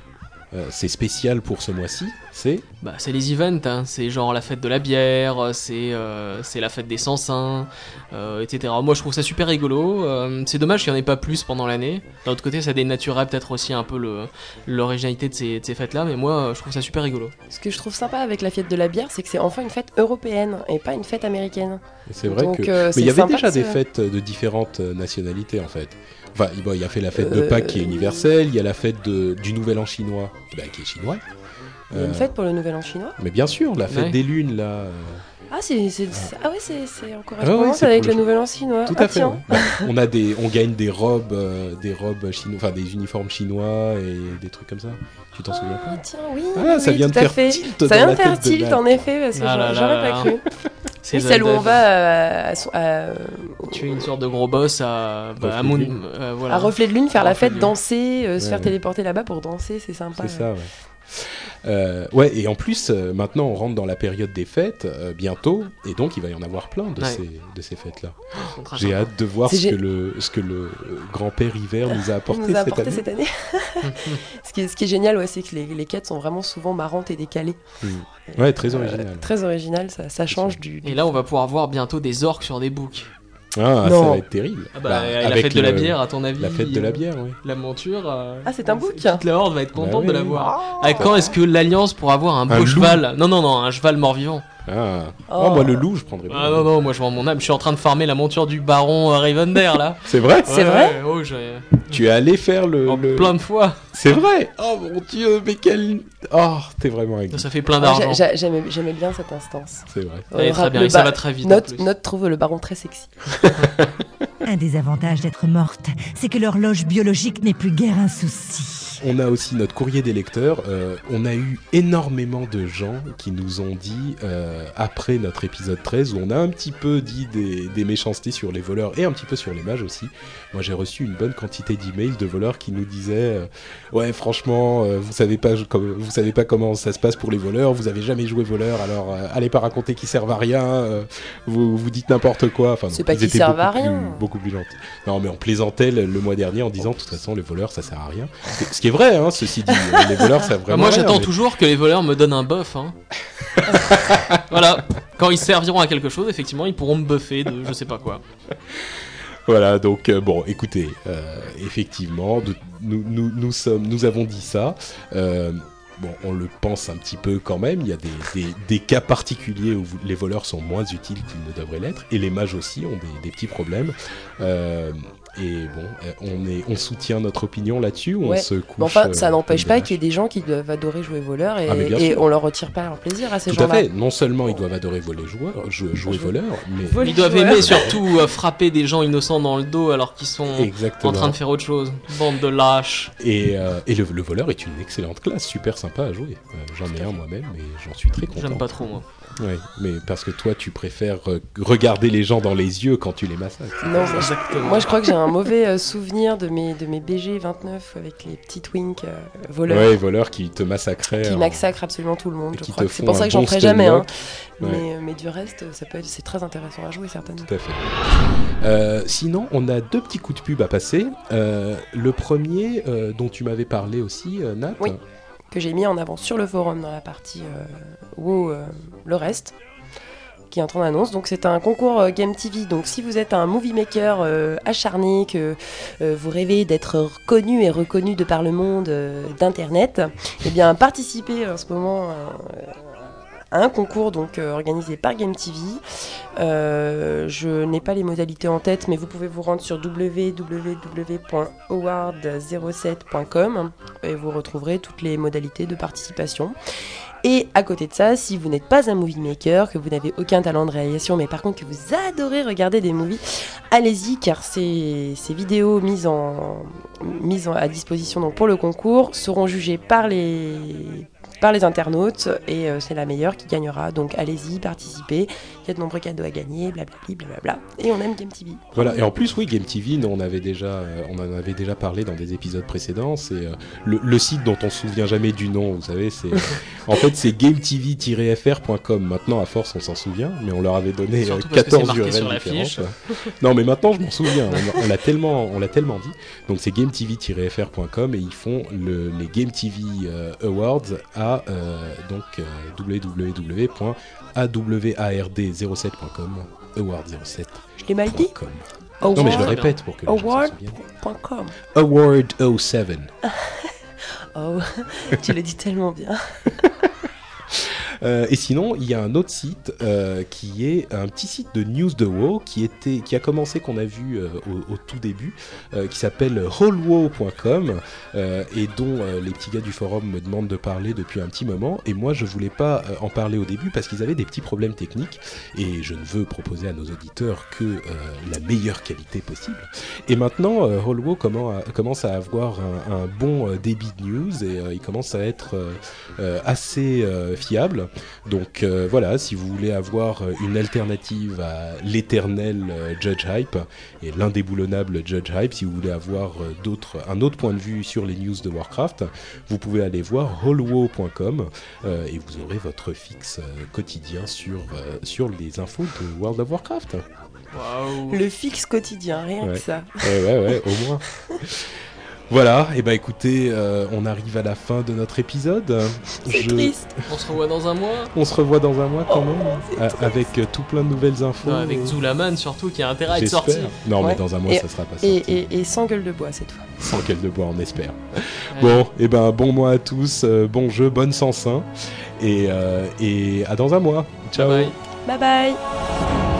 euh, c'est spécial pour ce mois-ci, c'est Bah, c'est les events, hein. c'est genre la fête de la bière, c'est euh, c'est la fête des sans-saints, euh, etc. Moi je trouve ça super rigolo. euh, c'est dommage qu'il n'y en ait pas plus pendant l'année. D'un autre côté, ça dénaturerait peut-être aussi un peu le- l'originalité de ces, fêtes-là, mais moi je trouve ça super rigolo. Ce que je trouve sympa avec la fête de la bière, c'est que c'est enfin une fête européenne et pas une fête américaine. c'est vrai Donc, que euh, mais il y avait déjà de des fêtes de différentes nationalités en fait. Enfin, il bon, y a fait la fête de Euh, Pâques qui est universelle, il y a la fête de- du Nouvel An chinois bah, qui est chinois. Il y a une Euh, fête pour le Nouvel An chinois? Mais bien sûr, la fête Ouais. des lunes là. Ah, c'est, c'est- c'est- ah ouais, c'est, c'est en ouais, correspondance c'est avec le le- Nouvel An chinois. Tout ah, à fait. tiens. ouais. on a des, on gagne des robes, euh, des robes chinois, enfin des uniformes chinois et des trucs comme ça. Tu t'en souviens Ah pas tiens, oui. Ah, ça vient de faire fait. tilt Ça vient de faire tilt en effet, parce que Ah j'aurais, là j'aurais là pas là. cru. C'est celle où on va euh, à, son- à- Tu es une sorte de gros boss à, bah, à Reflet de Moon- lune. euh, voilà. à reflet de lune, faire À la fête, danser, euh, se Ouais, faire ouais. téléporter là-bas pour danser, c'est sympa. C'est ça, ouais. Euh, ouais, et en plus, euh, maintenant, on rentre dans la période des fêtes euh, bientôt, et donc il va y en avoir plein de Ouais. ces de ces fêtes-là. Très J'ai hâte de voir ce que le ce que le grand-père hiver nous a apporté, nous a cette apporté année. cette année. ce, qui est, ce qui est génial, ouais, c'est que les, les quêtes sont vraiment souvent marrantes et décalées. Ouais, très Euh, original. très original, ça, ça change du. Et là, on va pouvoir voir biantôt des orques sur des boucs. Ah, ça Non. va être terrible. Ah bah, Bah, la avec fête de la bière, à ton avis La fête de la bière, oui. La monture. euh, Ah, c'est un bouc toute La horde va être contente Bah de oui. la voir. À quand est-ce que l'Alliance pourra avoir un beau Un loup. cheval? Non, non, non, un cheval mort-vivant. Ah. Oh. Oh, moi le loup, je prendrais. Ah non, non, moi je vends mon âme. Je suis en train de farmer la monture du baron euh, Ravender là. C'est vrai C'est vrai Oh, j'ai. Tu es allé faire le, Oh, le- plein de fois. C'est vrai. Oh mon dieu, mais quel Oh, t'es vraiment. Ça fait plein Ah, d'argent. j'a- J'aimais bien cette instance. C'est vrai. Euh, très bien, et ça va très vite. Note trouve le baron très sexy. Un des avantages d'être morte, c'est que l'horloge biologique n'est plus guère un souci. On a aussi notre courrier des lecteurs. Euh, on a eu énormément de gens qui nous ont dit, euh, après notre épisode 13, où on a un petit peu dit des, des méchancetés sur les voleurs et un petit peu sur les mages aussi. Moi, j'ai reçu une bonne quantité d'emails de voleurs qui nous disaient euh, Ouais, franchement, vous, savez pas, vous savez pas comment ça se passe pour les voleurs, vous avez jamais joué voleur, alors allez pas raconter qu'ils servent à rien, vous, vous dites n'importe quoi. Enfin, C'est pas ils qu'ils servent à beaucoup plus- rien. beaucoup plus gentils. Non, mais on plaisantait le, le mois dernier en disant, de toute façon, les voleurs, ça sert à rien. Ce qui est vrai, hein, ceci dit. Les voleurs, ça vraiment. moi j'attends mais- toujours que les voleurs me donnent un buff. Hein. voilà. Quand ils serviront à quelque chose, effectivement, ils pourront me buffer de je sais pas quoi. Voilà, donc euh, bon, écoutez, euh, effectivement, nous, nous, nous sommes, nous avons dit ça. Euh, bon, on le pense un petit peu quand même. Il y a des, des, des cas particuliers où les voleurs sont moins utiles qu'ils ne devraient l'être, et les mages aussi ont des, des petits problèmes. Euh, et bon, euh, on est, on soutient notre opinion là-dessus. ou On se couche. Mais enfin, euh, ça n'empêche comme pas qu'il y ait des gens qui doivent adorer jouer voleur et, Ah, et on leur retire pas leur plaisir à ces Tout à gens-là. fait. Non seulement ils doivent adorer voler joueurs, jou- jouer Jouer. voleur, mais Ils doivent joueur. aimer surtout euh, frapper des gens innocents dans le dos alors qu'ils sont exactement. en train de faire autre chose. Bande de lâches. Et, euh, et le, le voleur est une excellente classe, super sympa à jouer. Euh, j'en ai un moi-même et j'en suis très content. J'aime pas trop moi. Ouais, mais parce que toi, tu préfères euh, regarder les gens dans les yeux quand tu les massacres. Non, Exactement. moi je crois que j'ai un mauvais euh, souvenir de mes, de mes BG 29 avec les petites winks euh, voleurs Ouais, voleurs qui te massacraient. qui en- massacrent absolument tout le monde. Je crois c'est pour ça que j'en bon ferai jamais. Hein. Ouais. Mais, mais du reste, ça peut être, c'est très intéressant à jouer certainement. Tout à fait. Euh, sinon, on a deux petits coups de pub à passer. Euh, le premier, euh, dont tu m'avais parlé aussi, euh, Nat. Oui. Que j'ai mis en avant sur le forum dans la partie euh, WoW, euh, le reste qui est en annonce. Donc c'est un concours euh, Game TV. Donc si vous êtes un movie maker euh, acharné, que euh, vous rêvez d'être connu et reconnu de par le monde d'internet, eh bien participez en ce moment à un concours donc organisé par Game TV. Je n'ai pas les modalités en tête, mais vous pouvez vous rendre sur www.howard07.com et vous retrouverez toutes les modalités de participation. Et à côté de ça, si vous n'êtes pas un movie maker, que vous n'avez aucun talent de réalisation, mais par contre que vous adorez regarder des movies, allez-y car ces, vidéos mises, à disposition pour le concours seront jugées par les, par les internautes et euh, c'est la meilleure qui gagnera. Donc allez-y, participez. Il y a de nombreux cadeaux à gagner, blablabla. blablabla. Et on aime Game TV. Voilà, et en plus, oui, Game TV, nous, on, avait déjà, euh, on en avait déjà parlé dans des épisodes précédents. C'est euh, le, le site dont on se souvient jamais du nom, vous savez. C'est, en fait, c'est gametv-fr.com. Maintenant, à force, on s'en souvient, mais on leur avait donné euh, Surtout parce que c'est 14 marqué URL sur la différentes. fiche. Non, mais maintenant, je m'en souviens. On, on l'a tellement, on l'a tellement dit. Donc, c'est gametv-fr.com et ils font le, les Game TV euh, Awards à euh, donc euh, www.award07.com. Award07. Je l'ai mal dit Non, mais je le répète pour que les gens s'en Award. souviennent. Point com. Award 07. Oh, tu le dis tellement bien. Euh, et sinon, il y a un autre site euh, qui est un petit site de news de WoW qui était, qui a commencé qu'on a vu euh, au, au tout début, euh, qui s'appelle wholewow.com euh, et dont les petits gars du forum me demandent de parler depuis un petit moment. Et moi, je voulais pas en parler au début parce qu'ils avaient des petits problèmes techniques et je ne veux proposer à nos auditeurs que la meilleure qualité possible. Et maintenant, a- commence à avoir un, un bon débit de news et euh, il commence à être euh, assez euh, fiable. Donc euh, voilà, si vous voulez avoir euh, une alternative à l'éternel euh, Judge Hype et l'indéboulonnable Judge Hype, si vous voulez avoir euh, d'autres, un autre point de vue sur les news de Warcraft, vous pouvez aller voir hollow.com euh, et vous aurez votre fixe euh, quotidien sur, euh, sur les infos de World of Warcraft. Le fixe quotidien, rien Ouais. que ça. Ouais, ouais, ouais, au moins. Voilà, et bah écoutez, euh, on arrive à la fin de notre épisode. C'est Je- triste. On se revoit dans un mois. On se revoit dans un mois quand Oh, même, triste. avec euh, tout plein de nouvelles infos. Non, avec Zulaman surtout qui a intérêt à être sorti. Non, mais dans un mois, Et- ça sera pas sorti. Et, et, et sans gueule de bois cette fois. Sans quelle de bois, on espère. Ouais. Bon, et ben bon mois à tous, euh, bon jeu, bonne Sansin, et, euh, et à dans un mois. Ciao. Bye. Bye bye